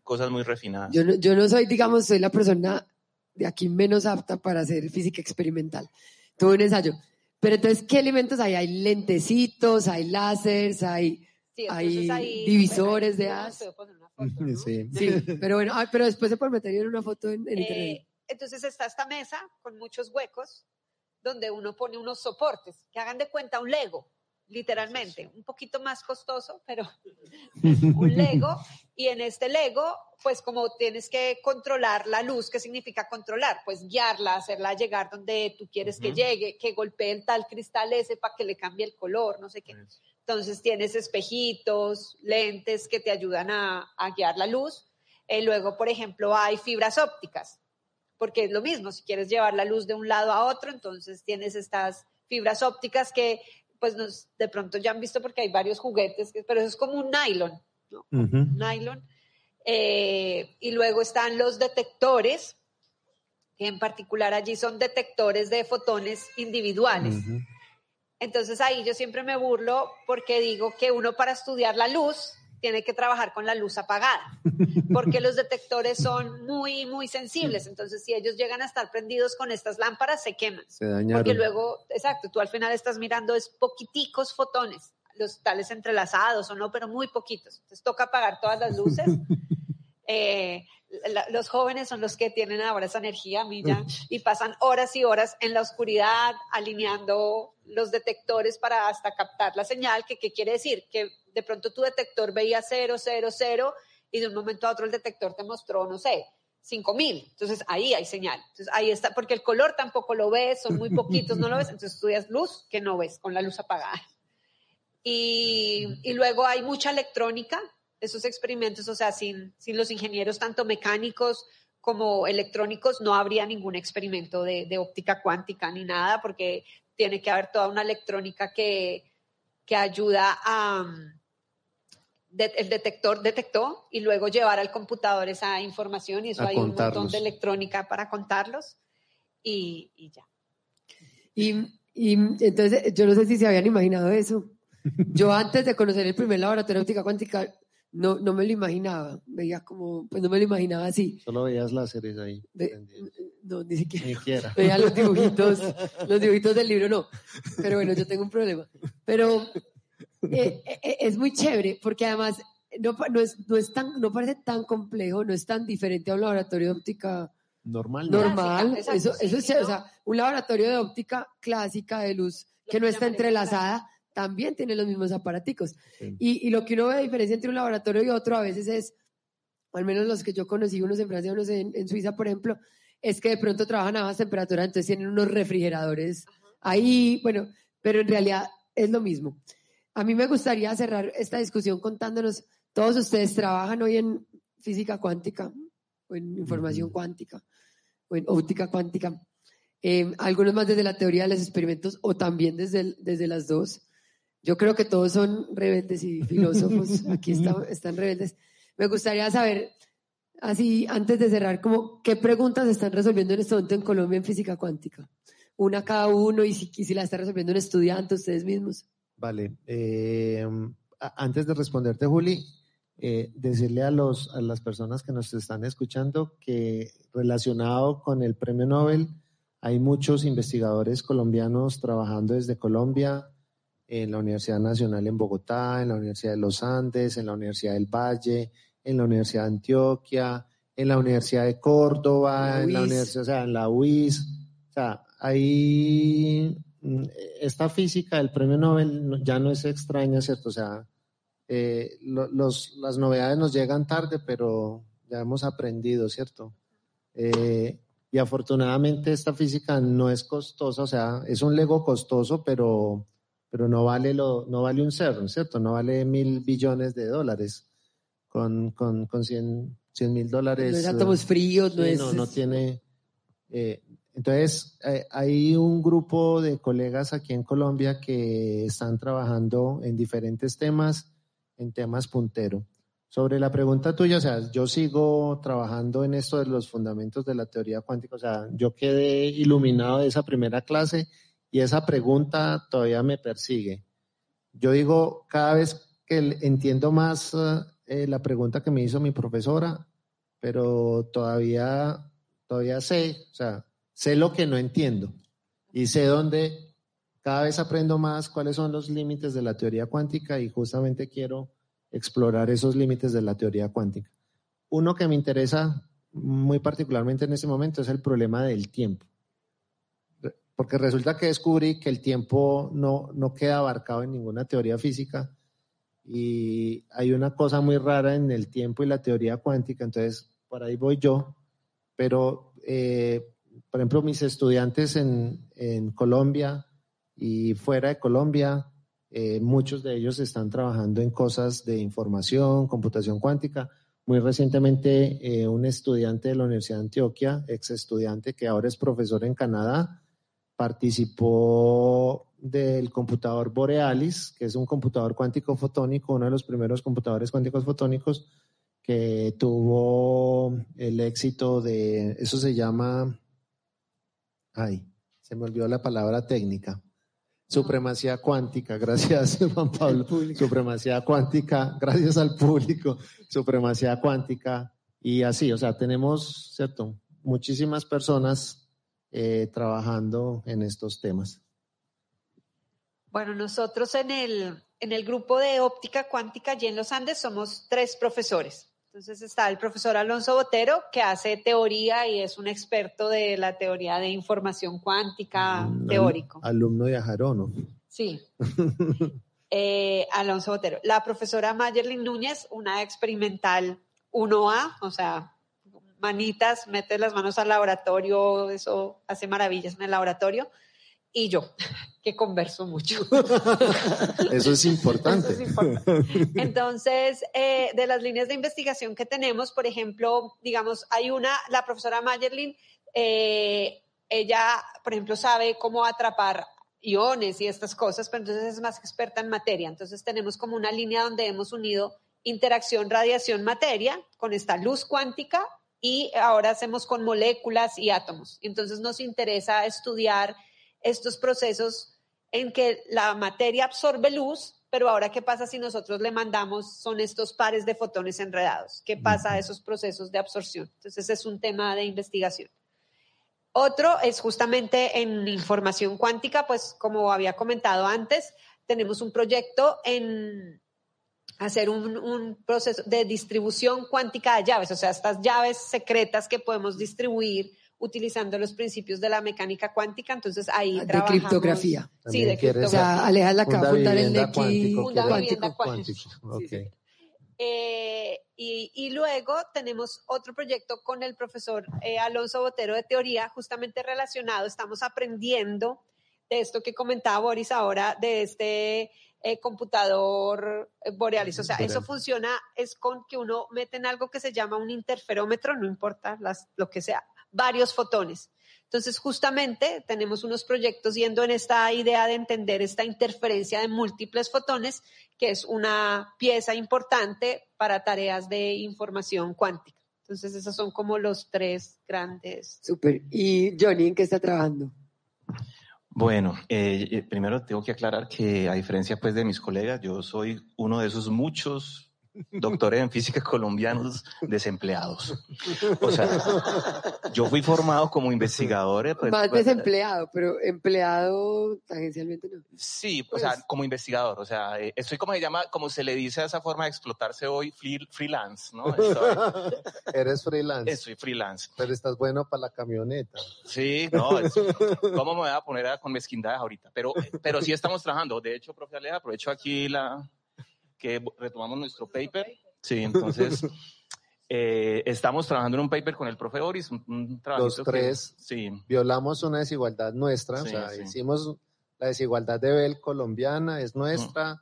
Speaker 4: cosas muy refinadas.
Speaker 1: Yo no, yo no soy, digamos, soy la persona de aquí menos apta para hacer física experimental. Tuve un ensayo. Pero entonces, ¿qué elementos hay? Hay lentecitos, hay láseres, hay...
Speaker 2: sí,
Speaker 1: hay
Speaker 2: ahí-
Speaker 1: divisores de
Speaker 2: ¿no?
Speaker 3: Sí.
Speaker 1: Sí, pero bueno, ay, pero después se puede meter en una foto en, en internet.
Speaker 2: Eh, entonces está esta mesa con muchos huecos donde uno pone unos soportes que hagan de cuenta un Lego, literalmente, un poquito más costoso, pero un Lego. Y en este Lego, pues como tienes que controlar la luz, ¿qué significa controlar? Pues guiarla, hacerla llegar donde tú quieres que llegue, que golpee el tal cristal ese para que le cambie el color, no sé qué. Entonces tienes espejitos, lentes que te ayudan a, a guiar la luz. Eh, luego, por ejemplo, hay fibras ópticas, porque es lo mismo, si quieres llevar la luz de un lado a otro, entonces tienes estas fibras ópticas que pues nos, de pronto ya han visto porque hay varios juguetes, que- pero eso es como un nylon, ¿no? Nylon. Eh, y luego están los detectores, que en particular allí son detectores de fotones individuales. Entonces ahí yo siempre me burlo porque digo que uno para estudiar la luz tiene que trabajar con la luz apagada, porque los detectores son muy, muy sensibles. Entonces si ellos llegan a estar prendidos con estas lámparas, se queman.
Speaker 3: Se dañaron.
Speaker 2: Porque luego, exacto, tú al final estás mirando es poquiticos fotones, los tales entrelazados o no, pero muy poquitos. Entonces toca apagar todas las luces. Eh, la- los jóvenes son los que tienen ahora esa energía, a mí ya, y pasan horas y horas en la oscuridad alineando los detectores para hasta captar la señal, que qué quiere decir que de pronto tu detector veía 0, 0, 0 y de un momento a otro el detector te mostró, no sé, 5000. Entonces ahí hay señal. Entonces ahí está, porque el color tampoco lo ves, son muy poquitos, no lo ves. Entonces estudias luz que no ves con la luz apagada. Y, y luego hay mucha electrónica, esos experimentos, o sea, sin, sin los ingenieros tanto mecánicos como electrónicos no habría ningún experimento de, de óptica cuántica ni nada, porque tiene que haber toda una electrónica que, que ayuda a... de- el detector detectó y luego llevar al computador esa información y eso
Speaker 3: A
Speaker 2: hay un montón de electrónica para contarlos y, y ya.
Speaker 1: Y, y entonces, yo no sé si se habían imaginado eso. Yo antes de conocer el primer laboratorio de óptica cuántica, no, no me lo imaginaba. Veía como, pues no me lo imaginaba así.
Speaker 3: Solo veías láseres ahí.
Speaker 1: Ve- no, ni siquiera.
Speaker 3: Ni siquiera.
Speaker 1: Veía los dibujitos, los dibujitos del libro, no. Pero bueno, yo tengo un problema. Pero eh, eh, es muy chévere porque además no, pa- no, es, no, es tan, no parece tan complejo, no es tan diferente a un laboratorio de óptica
Speaker 3: Normal. ¿no?
Speaker 1: normal.
Speaker 2: Clásica,
Speaker 1: eso, eso es chévere. O sea, un laboratorio de óptica clásica de luz que no está entrelazada también tiene los mismos aparaticos.
Speaker 3: Sí.
Speaker 1: Y, y lo que uno ve de diferencia entre un laboratorio y otro a veces es, o al menos los que yo conocí, unos en Francia, unos en, en Suiza, por ejemplo, es que de pronto trabajan a bajas temperaturas, entonces tienen unos refrigeradores ahí, bueno, pero en realidad es lo mismo. A mí me gustaría cerrar esta discusión contándonos, todos ustedes trabajan hoy en física cuántica, o en información cuántica, o en óptica cuántica, eh, algunos más desde la teoría de los experimentos o también desde, el- desde las dos. Yo creo que todos son rebeldes y filósofos, aquí está- están rebeldes. Me gustaría saber, así antes de cerrar, como, ¿qué preguntas están resolviendo en este momento en Colombia en física cuántica? Una cada uno y si, y si la está resolviendo un estudiante, ustedes mismos.
Speaker 3: Vale. eh, antes de responderte, Juli, eh, decirle a, los, a las personas que nos están escuchando que relacionado con el premio Nobel, hay muchos investigadores colombianos trabajando desde Colombia, en la Universidad Nacional en Bogotá, en la Universidad de los Andes, en la Universidad del Valle, en la Universidad de Antioquia, en la Universidad de Córdoba, en la universidad, o sea, en la UIS. O sea, ahí mm, esta física del premio Nobel ya no es extraña, ¿cierto? O sea, eh, los, las novedades nos llegan tarde, pero ya hemos aprendido, ¿cierto? Eh, y afortunadamente esta física no es costosa, o sea, es un Lego costoso, pero, pero no, vale lo, no vale un CERN, ¿cierto? No vale mil billones de dólares. Con, con, con 100 mil dólares.
Speaker 1: No es átomos eh, fríos, no es.
Speaker 3: No, no tiene. Eh, entonces, hay un grupo de colegas aquí en Colombia que están trabajando en diferentes temas, en temas puntero. Sobre la pregunta tuya, o sea, yo sigo trabajando en esto de los fundamentos de la teoría cuántica, o sea, yo quedé iluminado de esa primera clase y esa pregunta todavía me persigue. Yo digo, cada vez que entiendo más eh, la pregunta que me hizo mi profesora, pero todavía, todavía sé, o sea, sé lo que no entiendo y sé dónde cada vez aprendo más cuáles son los límites de la teoría cuántica y justamente quiero explorar esos límites de la teoría cuántica. Uno que me interesa muy particularmente en este momento es el problema del tiempo. Porque resulta que descubrí que el tiempo no, no queda abarcado en ninguna teoría física y hay una cosa muy rara en el tiempo y la teoría cuántica, entonces por ahí voy yo, pero eh, por ejemplo mis estudiantes en, en Colombia y fuera de Colombia eh, muchos de ellos están trabajando en cosas de información, computación cuántica. Muy recientemente, eh, un estudiante de la Universidad de Antioquia, ex estudiante que ahora es profesor en Canadá, participó del computador Borealis, que es un computador cuántico fotónico, uno de los primeros computadores cuánticos fotónicos que tuvo el éxito de, eso se llama, ay, se me olvidó la palabra técnica, Supremacía cuántica, gracias Juan Pablo. Supremacía cuántica, gracias al público. Supremacía cuántica. Y así, o sea, tenemos, ¿cierto? Muchísimas personas eh, trabajando en estos temas.
Speaker 2: Bueno, nosotros en el, en el grupo de óptica cuántica y en los Andes somos tres profesores. Entonces está el profesor Alonso Botero, que hace teoría y es un experto de la teoría de información cuántica teórico.
Speaker 3: alumno de Ajarono.
Speaker 2: Sí. Eh, Alonso Botero. La profesora Mayerlin Núñez, una experimental 1A, o sea, manitas, mete las manos al laboratorio, eso hace maravillas en el laboratorio y yo, que converso mucho.
Speaker 3: Eso es importante.
Speaker 2: Entonces, eh, de las líneas de investigación que tenemos, por ejemplo, digamos, hay una, la profesora Mayerlin, eh, ella, por ejemplo, sabe cómo atrapar iones y estas cosas, pero entonces es más experta en materia. Entonces tenemos como una línea donde hemos unido interacción, radiación, materia con esta luz cuántica y ahora hacemos con moléculas y átomos. Entonces nos interesa estudiar estos procesos en que la materia absorbe luz, pero ahora qué pasa si nosotros le mandamos, son estos pares de fotones enredados, qué pasa a esos procesos de absorción. Entonces es un tema de investigación. Otro es justamente en información cuántica, pues como había comentado antes, tenemos un proyecto en hacer un, un, proceso de distribución cuántica de llaves, o sea, estas llaves secretas que podemos distribuir utilizando los principios de la mecánica cuántica, entonces ahí
Speaker 1: de
Speaker 2: trabajamos.
Speaker 1: criptografía.
Speaker 2: Sí, de criptografía.
Speaker 1: O sea, Aleja la acaba de el
Speaker 2: cuántico.
Speaker 3: cuántico. Okay.
Speaker 2: Eh, y, y, luego tenemos otro proyecto con el profesor eh, Alonso Botero de teoría, justamente relacionado, estamos aprendiendo de esto que comentaba Boris ahora, de este eh, computador eh, borealis. O sea, eso funciona, es con que uno mete en algo que se llama un interferómetro, no importa las, lo que sea, varios fotones. Entonces, justamente tenemos unos proyectos yendo en esta idea de entender esta interferencia de múltiples fotones, que es una pieza importante para tareas de información cuántica. Entonces, esos son como los tres grandes.
Speaker 1: Súper. ¿Y Johnny en qué está trabajando?
Speaker 4: Bueno, eh, eh, primero tengo que aclarar que a diferencia pues de mis colegas, yo soy uno de esos muchos doctores en física colombianos desempleados. O sea, yo fui formado como investigador.
Speaker 1: Pues, Más pues, desempleado, pero empleado tangencialmente no.
Speaker 4: Sí, o sea, pues como investigador. O sea, eh, estoy como se llama, como se le dice a esa forma de explotarse hoy, freelance, ¿no?
Speaker 3: Eres freelance.
Speaker 4: Soy freelance.
Speaker 3: Pero estás bueno para la camioneta.
Speaker 4: Sí, no, ¿cómo me voy a poner con mezquindades ahorita? Pero, pero sí estamos trabajando. De hecho, profe Aleja, aprovecho aquí la, que retomamos nuestro paper. Sí, entonces eh, estamos trabajando en un paper con el profe Boris, un, trabajo.
Speaker 3: Los tres sí. violamos una desigualdad nuestra, o sea, hicimos la desigualdad de Bell colombiana, es nuestra.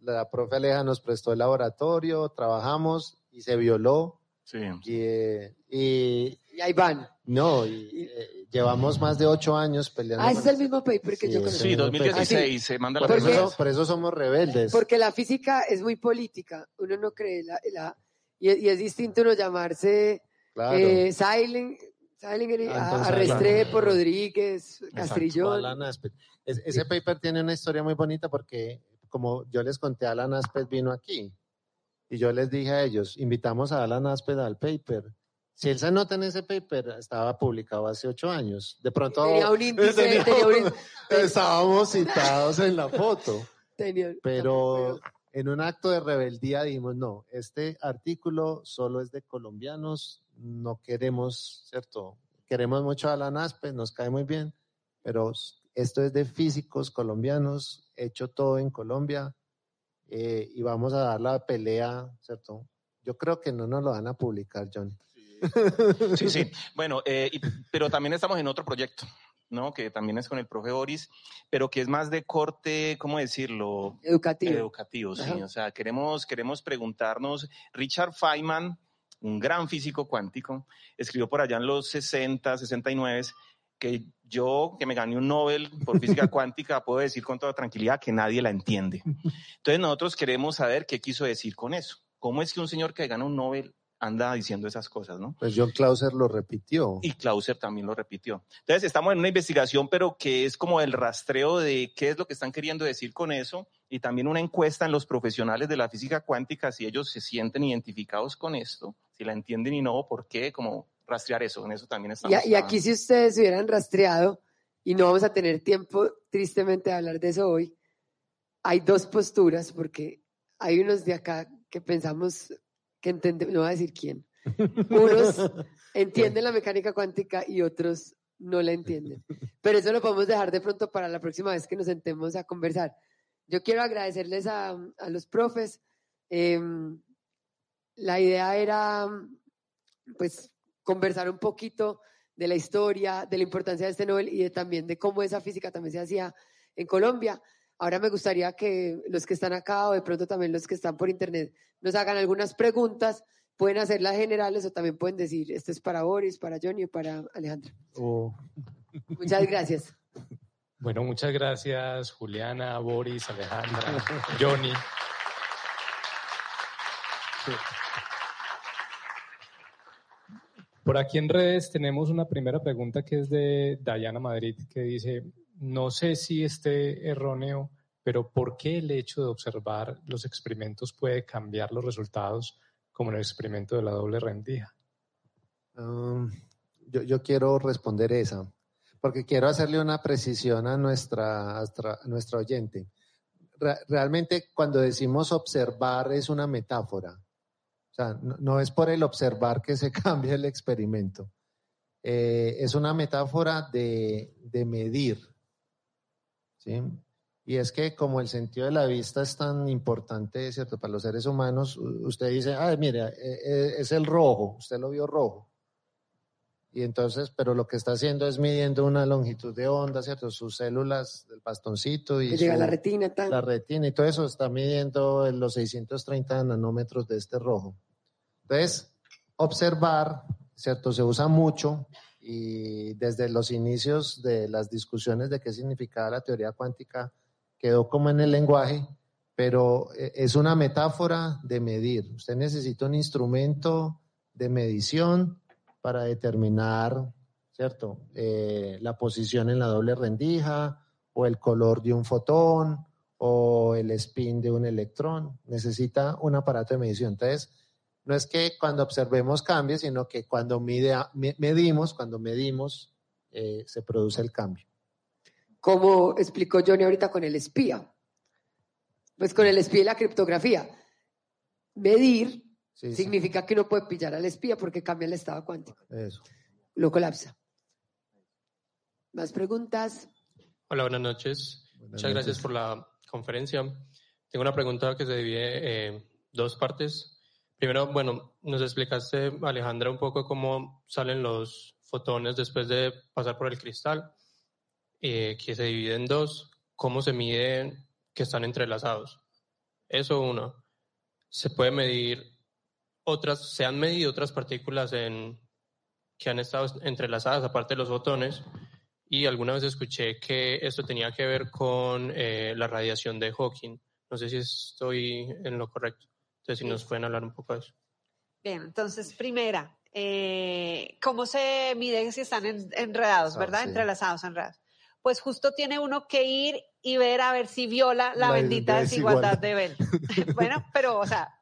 Speaker 3: La profe Aleja nos prestó el laboratorio, trabajamos y se violó.
Speaker 4: Sí.
Speaker 3: Y, eh, y,
Speaker 1: ahí van.
Speaker 3: No, y, eh, llevamos más de ocho años peleando.
Speaker 1: Ah, ese es el mismo paper que yo
Speaker 4: conocí. Sí, 2016, se manda la
Speaker 3: por eso, por eso somos rebeldes.
Speaker 1: Porque la física es muy política, uno no cree, la, la y, es distinto uno llamarse claro. eh, Silent, a, Restrepo, Rodríguez, Castrillón.
Speaker 3: ese paper tiene una historia muy bonita porque, como yo les conté, Alan Aspet vino aquí y yo les dije a ellos, invitamos a Alan Aspet al paper si él se nota en ese paper, estaba publicado hace ocho años. De pronto.
Speaker 1: Tenía un índice,
Speaker 3: Estábamos citados en la foto. pero en un acto de rebeldía dijimos: no, este artículo solo es de colombianos, no queremos, ¿cierto? Queremos mucho a la NASPE, nos cae muy bien, pero esto es de físicos colombianos, hecho todo en Colombia, eh, y vamos a dar la pelea, ¿cierto? Yo creo que no nos lo van a publicar, John.
Speaker 4: Sí, sí. Bueno, eh, pero también estamos en otro proyecto, ¿no? Que también es con el profe Boris, pero que es más de corte, ¿cómo decirlo?
Speaker 1: Educativo.
Speaker 4: Educativo, sí. O sea, queremos, queremos preguntarnos, Richard Feynman, un gran físico cuántico, escribió por allá en los 60, 69, que yo, que me gané un Nobel por física cuántica, puedo decir con toda tranquilidad que nadie la entiende. Entonces nosotros queremos saber qué quiso decir con eso. ¿Cómo es que un señor que gana un Nobel anda diciendo esas cosas, ¿no?
Speaker 3: Pues John Clauser lo repitió.
Speaker 4: Y Clauser también lo repitió. Entonces estamos en una investigación, pero que es como el rastreo de qué es lo que están queriendo decir con eso y también una encuesta en los profesionales de la física cuántica, si ellos se sienten identificados con esto, si la entienden y no, por qué, como rastrear eso, en eso también estamos.
Speaker 1: Y, y aquí si ustedes hubieran rastreado, y no vamos a tener tiempo tristemente de hablar de eso hoy, hay dos posturas, porque hay unos de acá que pensamos que entienden, no voy a decir quién, unos entienden la mecánica cuántica y otros no la entienden. Pero eso lo podemos dejar de pronto para la próxima vez que nos sentemos a conversar. Yo quiero agradecerles a, a los profes. Em, la idea era, pues, conversar un poquito de la historia, de la importancia de este Nobel y de, también de cómo esa física también se hacía en Colombia. Ahora me gustaría que los que están acá o de pronto también los que están por internet nos hagan algunas preguntas. Pueden hacerlas generales o también pueden decir, esto es para Boris, para Johnny o para Alejandra. Oh. Muchas gracias.
Speaker 5: Bueno, muchas gracias Juliana, Boris, Alejandra, Johnny. Por aquí en redes tenemos una primera pregunta que es de Dayana Madrid que dice, no sé si esté erróneo, pero ¿por qué el hecho de observar los experimentos puede cambiar los resultados, como en el experimento de la doble rendija?
Speaker 3: Um, yo, quiero responder esa, porque quiero hacerle una precisión a nuestra, nuestra oyente. realmente cuando decimos observar es una metáfora. O sea, no, es por el observar que se cambia el experimento. Eh, es una metáfora de, de medir. ¿Sí? Y es que como el sentido de la vista es tan importante, ¿cierto? Para los seres humanos, usted dice, ah, mire, eh, eh, es el rojo, usted lo vio rojo. Y entonces, pero lo que está haciendo es midiendo una longitud de onda, ¿cierto? Sus células del bastoncito y...
Speaker 1: llega la retina.
Speaker 3: La retina y todo eso está midiendo en los 630 nanómetros de este rojo. Entonces, observar, ¿cierto? Se usa mucho y desde los inicios de las discusiones de qué significaba la teoría cuántica quedó como en el lenguaje, pero eh, es una metáfora de medir. Usted necesita un instrumento de medición para determinar, ¿cierto? Eh, la posición en la doble rendija o el color de un fotón o el spin de un electrón. Necesita un aparato de medición. Entonces, no es que cuando observemos cambie, sino que cuando medimos, cuando medimos, eh, se produce el cambio.
Speaker 1: Como explicó Johnny ahorita con el espía. Pues con el espía y la criptografía. Medir significa que uno puede pillar al espía porque cambia el estado cuántico.
Speaker 3: Eso.
Speaker 1: Lo colapsa. ¿Más preguntas?
Speaker 6: Hola, buenas noches. Muchas gracias por la conferencia. Tengo una pregunta que se divide en dos partes. Primero, bueno, nos explicaste, Alejandra, un poco cómo salen los fotones después de pasar por el cristal, eh, que se divide en dos. ¿Cómo se mide que están entrelazados? Eso uno. Se puede medir otras, se han medido otras partículas en, que han estado entrelazadas, aparte de los fotones, y alguna vez escuché que esto tenía que ver con eh, la radiación de Hawking. No sé si estoy en lo correcto. Entonces, si nos pueden hablar un poco de eso.
Speaker 2: Bien, entonces, primera, eh, ¿cómo se mide si están enredados, verdad? Entrelazados, enredados. Pues justo tiene uno que ir y ver a ver si viola la, bendita desigualdad. de Bell. bueno, pero, o sea,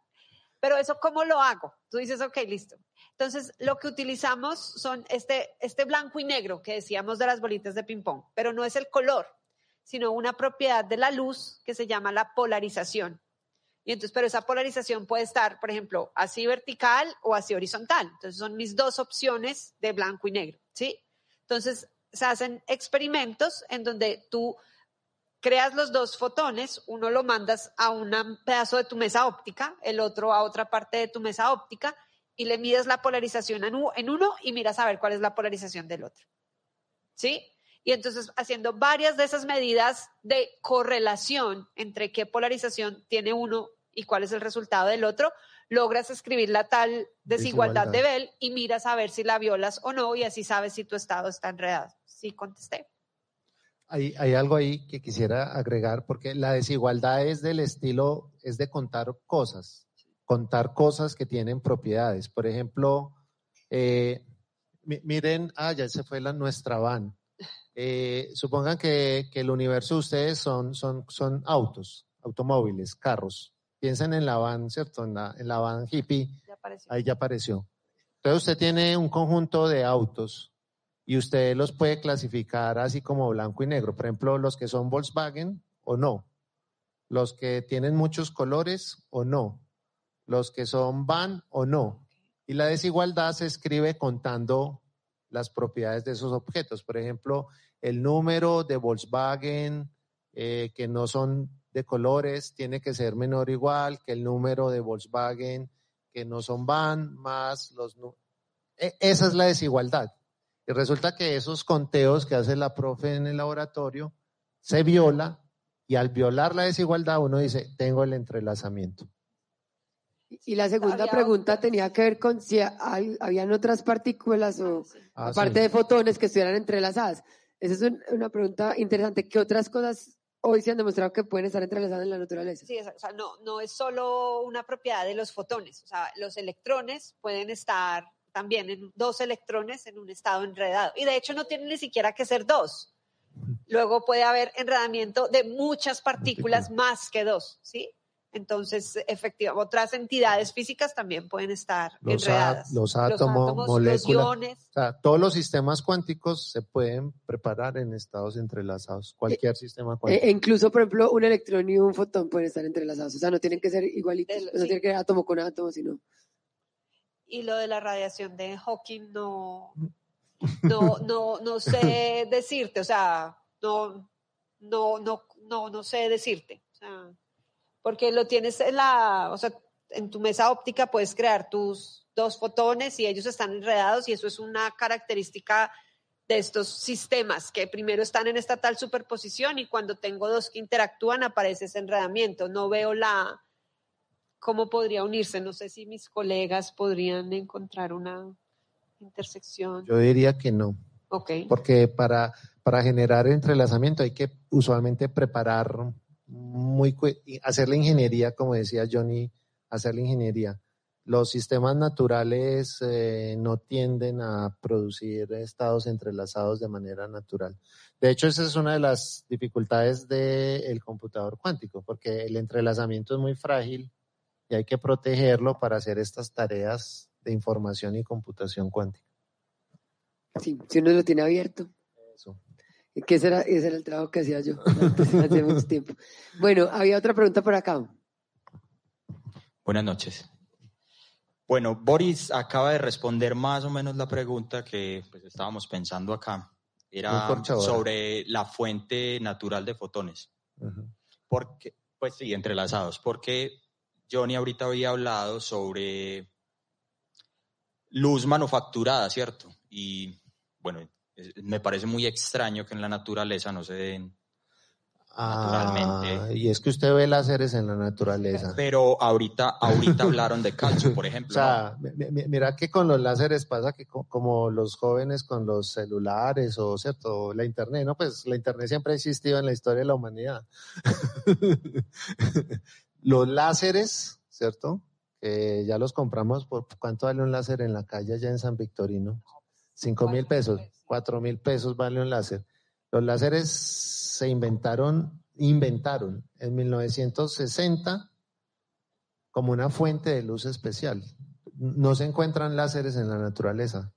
Speaker 2: pero eso, ¿cómo lo hago? Tú dices, ok, listo. Entonces, lo que utilizamos son este, este blanco y negro que decíamos de las bolitas de ping-pong, pero no es el color, sino una propiedad de la luz que se llama la polarización. Y entonces, pero esa polarización puede estar, por ejemplo, así vertical o así horizontal. Entonces, son mis dos opciones de blanco y negro, ¿sí? Entonces, se hacen experimentos en donde tú creas los dos fotones, uno lo mandas a un pedazo de tu mesa óptica, el otro a otra parte de tu mesa óptica, y le mides la polarización en uno y miras a ver cuál es la polarización del otro. ¿Sí? Y entonces haciendo varias de esas medidas de correlación entre qué polarización tiene uno y cuál es el resultado del otro, logras escribir la tal desigualdad, de Bell y miras a ver si la violas o no y así sabes si tu estado está enredado. Sí, contesté.
Speaker 3: Hay, hay, algo ahí que quisiera agregar, porque la desigualdad es del estilo, es de contar cosas contar cosas que tienen propiedades. Por ejemplo, eh, miren, ah, ya se fue la, nuestra van. Eh, supongan que, el universo de ustedes son, son, son autos, automóviles, carros. Piensen en la van, ¿cierto? En la, en la van hippie. Ahí ya apareció. Entonces usted tiene un conjunto de autos y usted los puede clasificar así como blanco y negro. Por ejemplo, los que son Volkswagen o no. Los que tienen muchos colores o no los que son van o no. Y la desigualdad se escribe contando las propiedades de esos objetos. Por ejemplo, el número de Volkswagen eh, que no son de colores tiene que ser menor o igual que el número de Volkswagen que no son van más los... E, esa es la desigualdad. Y resulta que esos conteos que hace la profe en el laboratorio se viola y al violar la desigualdad uno dice, tengo el entrelazamiento.
Speaker 1: Y la segunda pregunta tenía que ver con si habían otras partículas o ah, aparte de fotones que estuvieran entrelazadas. Esa es una pregunta interesante. ¿Qué otras cosas hoy se han demostrado que pueden estar entrelazadas en la naturaleza?
Speaker 2: Sí, o sea, no, no es solo una propiedad de los fotones. O sea, los electrones pueden estar también en dos electrones en un estado enredado. Y de hecho no tienen ni siquiera que ser dos. Luego puede haber enredamiento de muchas partículas más que dos, ¿sí? Entonces, efectivamente, otras entidades físicas también pueden estar
Speaker 3: los
Speaker 2: enredadas.
Speaker 3: los, átomos, moléculas. o sea, todos los sistemas cuánticos se pueden preparar en estados entrelazados. Cualquier sistema cuántico.
Speaker 1: E incluso, por ejemplo, un electrón y un fotón pueden estar entrelazados. O sea, no tienen que ser igualitos. no tienen que ser átomo con átomo, sino.
Speaker 2: Y lo de la radiación de Hawking no, no, no, no sé decirte. O sea, no, no, no, no, no sé decirte. O sea, porque lo tienes en la, o sea, en tu mesa óptica puedes crear tus dos fotones y ellos están enredados y eso es una característica de estos sistemas que primero están en esta tal superposición y cuando tengo dos que interactúan aparece ese enredamiento. No veo la cómo podría unirse. No sé si mis colegas podrían encontrar una intersección.
Speaker 3: Yo diría que no.
Speaker 2: Ok.
Speaker 3: Porque para, para generar entrelazamiento hay que usualmente preparar muy hacer la ingeniería, como decía Johnny, hacer la ingeniería. Los sistemas naturales eh, no tienden a producir estados entrelazados de manera natural. De hecho, esa es una de las dificultades del computador cuántico, porque el entrelazamiento es muy frágil y hay que protegerlo para hacer estas tareas de información y computación cuántica.
Speaker 1: Sí, si uno lo tiene abierto.
Speaker 3: Eso.
Speaker 1: Que ese era, ese era el trabajo que hacía yo hace mucho tiempo. Bueno, había otra pregunta por acá.
Speaker 7: Buenas noches. Bueno, Boris acaba de responder más o menos la pregunta que pues, estábamos pensando acá. Era sobre la fuente natural de fotones. Porque, pues sí, entrelazados. Porque Johnny ahorita había hablado sobre luz manufacturada, ¿cierto? Y bueno, me parece muy extraño que en la naturaleza no se den naturalmente.
Speaker 3: Ah, y es que usted ve láseres en la naturaleza.
Speaker 7: Pero ahorita, ahorita hablaron de calcio, por ejemplo.
Speaker 3: O sea, mira que con los láseres pasa que como los jóvenes con los celulares o cierto, la internet, no, pues la internet siempre ha existido en la historia de la humanidad. los láseres, ¿cierto? Que ya los compramos por cuánto vale un láser en la calle allá en San Victorino. Cinco mil pesos, cuatro mil pesos vale un láser. Los láseres se inventaron, inventaron en 1960 como una fuente de luz especial. No se encuentran láseres en la naturaleza.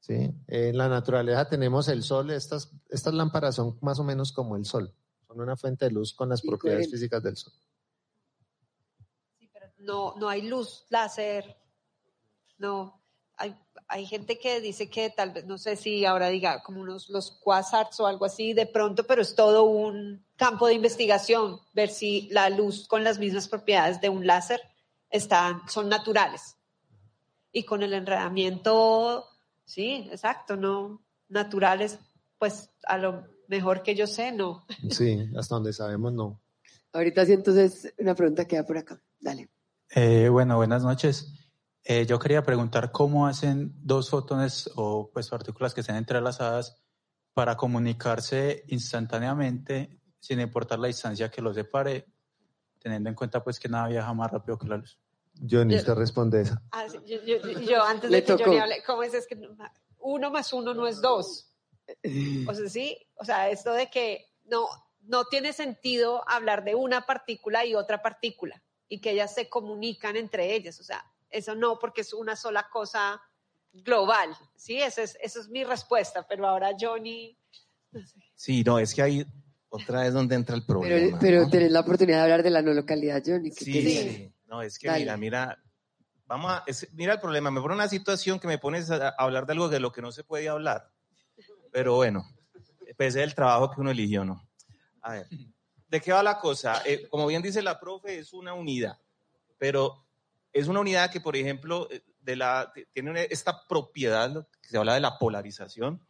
Speaker 3: ¿sí? En la naturaleza tenemos el sol, estas, estas lámparas son más o menos como el sol, son una fuente de luz con las propiedades físicas del sol.
Speaker 2: Sí, pero no, no hay luz láser, no, hay, hay gente que dice que tal vez, no sé si ahora diga como unos los quasars o algo así de pronto, pero es todo un campo de investigación, ver si la luz con las mismas propiedades de un láser están, son naturales. Y con el enredamiento, sí, exacto, no naturales, pues a lo mejor que yo sé, no.
Speaker 3: Sí, hasta donde sabemos, no.
Speaker 1: Ahorita sí, entonces una pregunta queda por acá. Dale.
Speaker 8: Eh, bueno, buenas noches. Eh, yo quería preguntar cómo hacen dos fotones o pues partículas que estén entrelazadas para comunicarse instantáneamente sin importar la distancia que los separe, teniendo en cuenta pues que nada viaja más rápido que la luz.
Speaker 3: Johnny, usted responde esa.
Speaker 2: Ah, yo, antes de que Johnny hable, ¿cómo es? es que uno más uno no es dos. O sea, sí, o sea, esto de que no, no tiene sentido hablar de una partícula y otra partícula y que ellas se comunican entre ellas. O sea, eso no, porque es una sola cosa global. Sí, esa es, esa es mi respuesta, pero ahora Johnny...
Speaker 4: Sí, no, es que hay otra vez donde entra el problema.
Speaker 1: Pero, tenés la oportunidad de hablar de la no localidad, Johnny.
Speaker 4: sí, sí, no, es que mira, mira, vamos a, mira el problema, me pone una situación que me pones a, hablar de algo de lo que no se puede hablar. Pero bueno, es el trabajo que uno eligió, ¿no? A ver, ¿de qué va la cosa? Eh, como bien dice la profe, es una unidad, pero es una unidad que, por ejemplo, eh, tiene esta propiedad, que se habla de la polarización,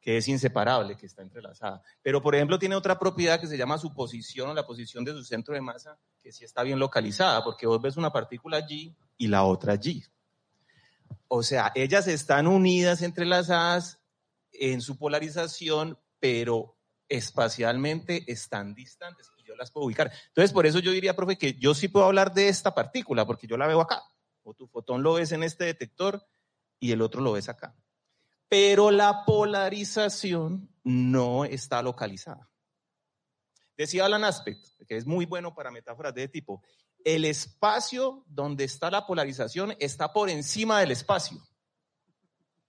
Speaker 4: que es inseparable, que está entrelazada. Pero, por ejemplo, tiene otra propiedad que se llama su posición o la posición de su centro de masa, que sí está bien localizada, porque vos ves una partícula allí y la otra allí. O sea, ellas están unidas, entrelazadas en su polarización, pero espacialmente están distantes las puedo ubicar. Entonces, por eso yo diría, profe, que yo sí puedo hablar de esta partícula, porque yo la veo acá. O tu fotón lo ves en este detector y el otro lo ves acá. Pero la polarización no está localizada. Decía Alan Aspect, que es muy bueno para metáforas de tipo, el espacio donde está la polarización está por encima del espacio.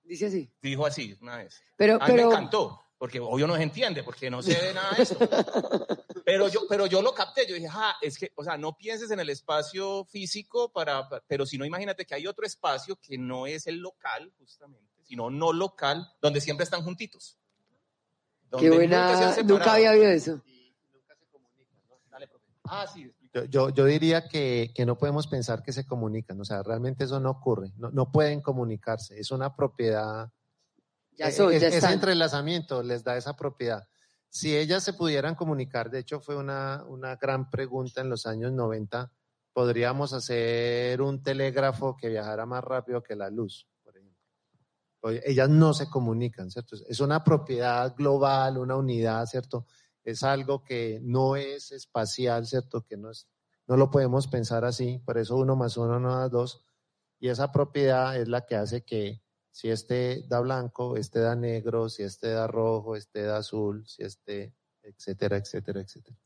Speaker 1: Dice así.
Speaker 4: Dijo así una vez.
Speaker 1: Pero,
Speaker 4: A
Speaker 1: mí
Speaker 4: me encantó, porque obvio no se entiende, porque no se ve nada de esto. Pero yo, pero yo lo capté, yo dije, ah, es que, o sea, no pienses en el espacio físico para, pero si no, imagínate que hay otro espacio que no es el local, justamente, sino no local, donde siempre están juntitos.
Speaker 1: Qué buena, nunca, había oído eso.
Speaker 3: Ah, sí. Yo, yo, diría que, que, no podemos pensar que se comunican, o sea, realmente eso no ocurre, no, no pueden comunicarse, es una propiedad,
Speaker 1: ya soy,
Speaker 3: es,
Speaker 1: ya
Speaker 3: ese entrelazamiento les da esa propiedad. Si ellas se pudieran comunicar, de hecho fue una, una gran pregunta en los años 90, podríamos hacer un telégrafo que viajara más rápido que la luz, por ejemplo. Ellas no se comunican, ¿cierto? Es una propiedad global, una unidad, ¿cierto? Es algo que no es espacial, ¿cierto? Que no es, no lo podemos pensar así, por eso uno más uno no da dos, y esa propiedad es la que hace que si este da blanco, este da negro, si este da rojo, este da azul, si este, etcétera, etcétera, etcétera.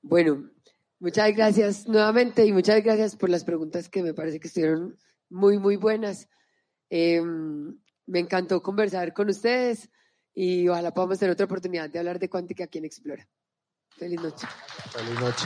Speaker 1: Bueno, muchas gracias nuevamente y muchas gracias por las preguntas que me parece que estuvieron muy, muy buenas. Em, me encantó conversar con ustedes y ojalá podamos tener otra oportunidad de hablar de cuántica aquí en Explora. Feliz noche.
Speaker 3: Feliz noche.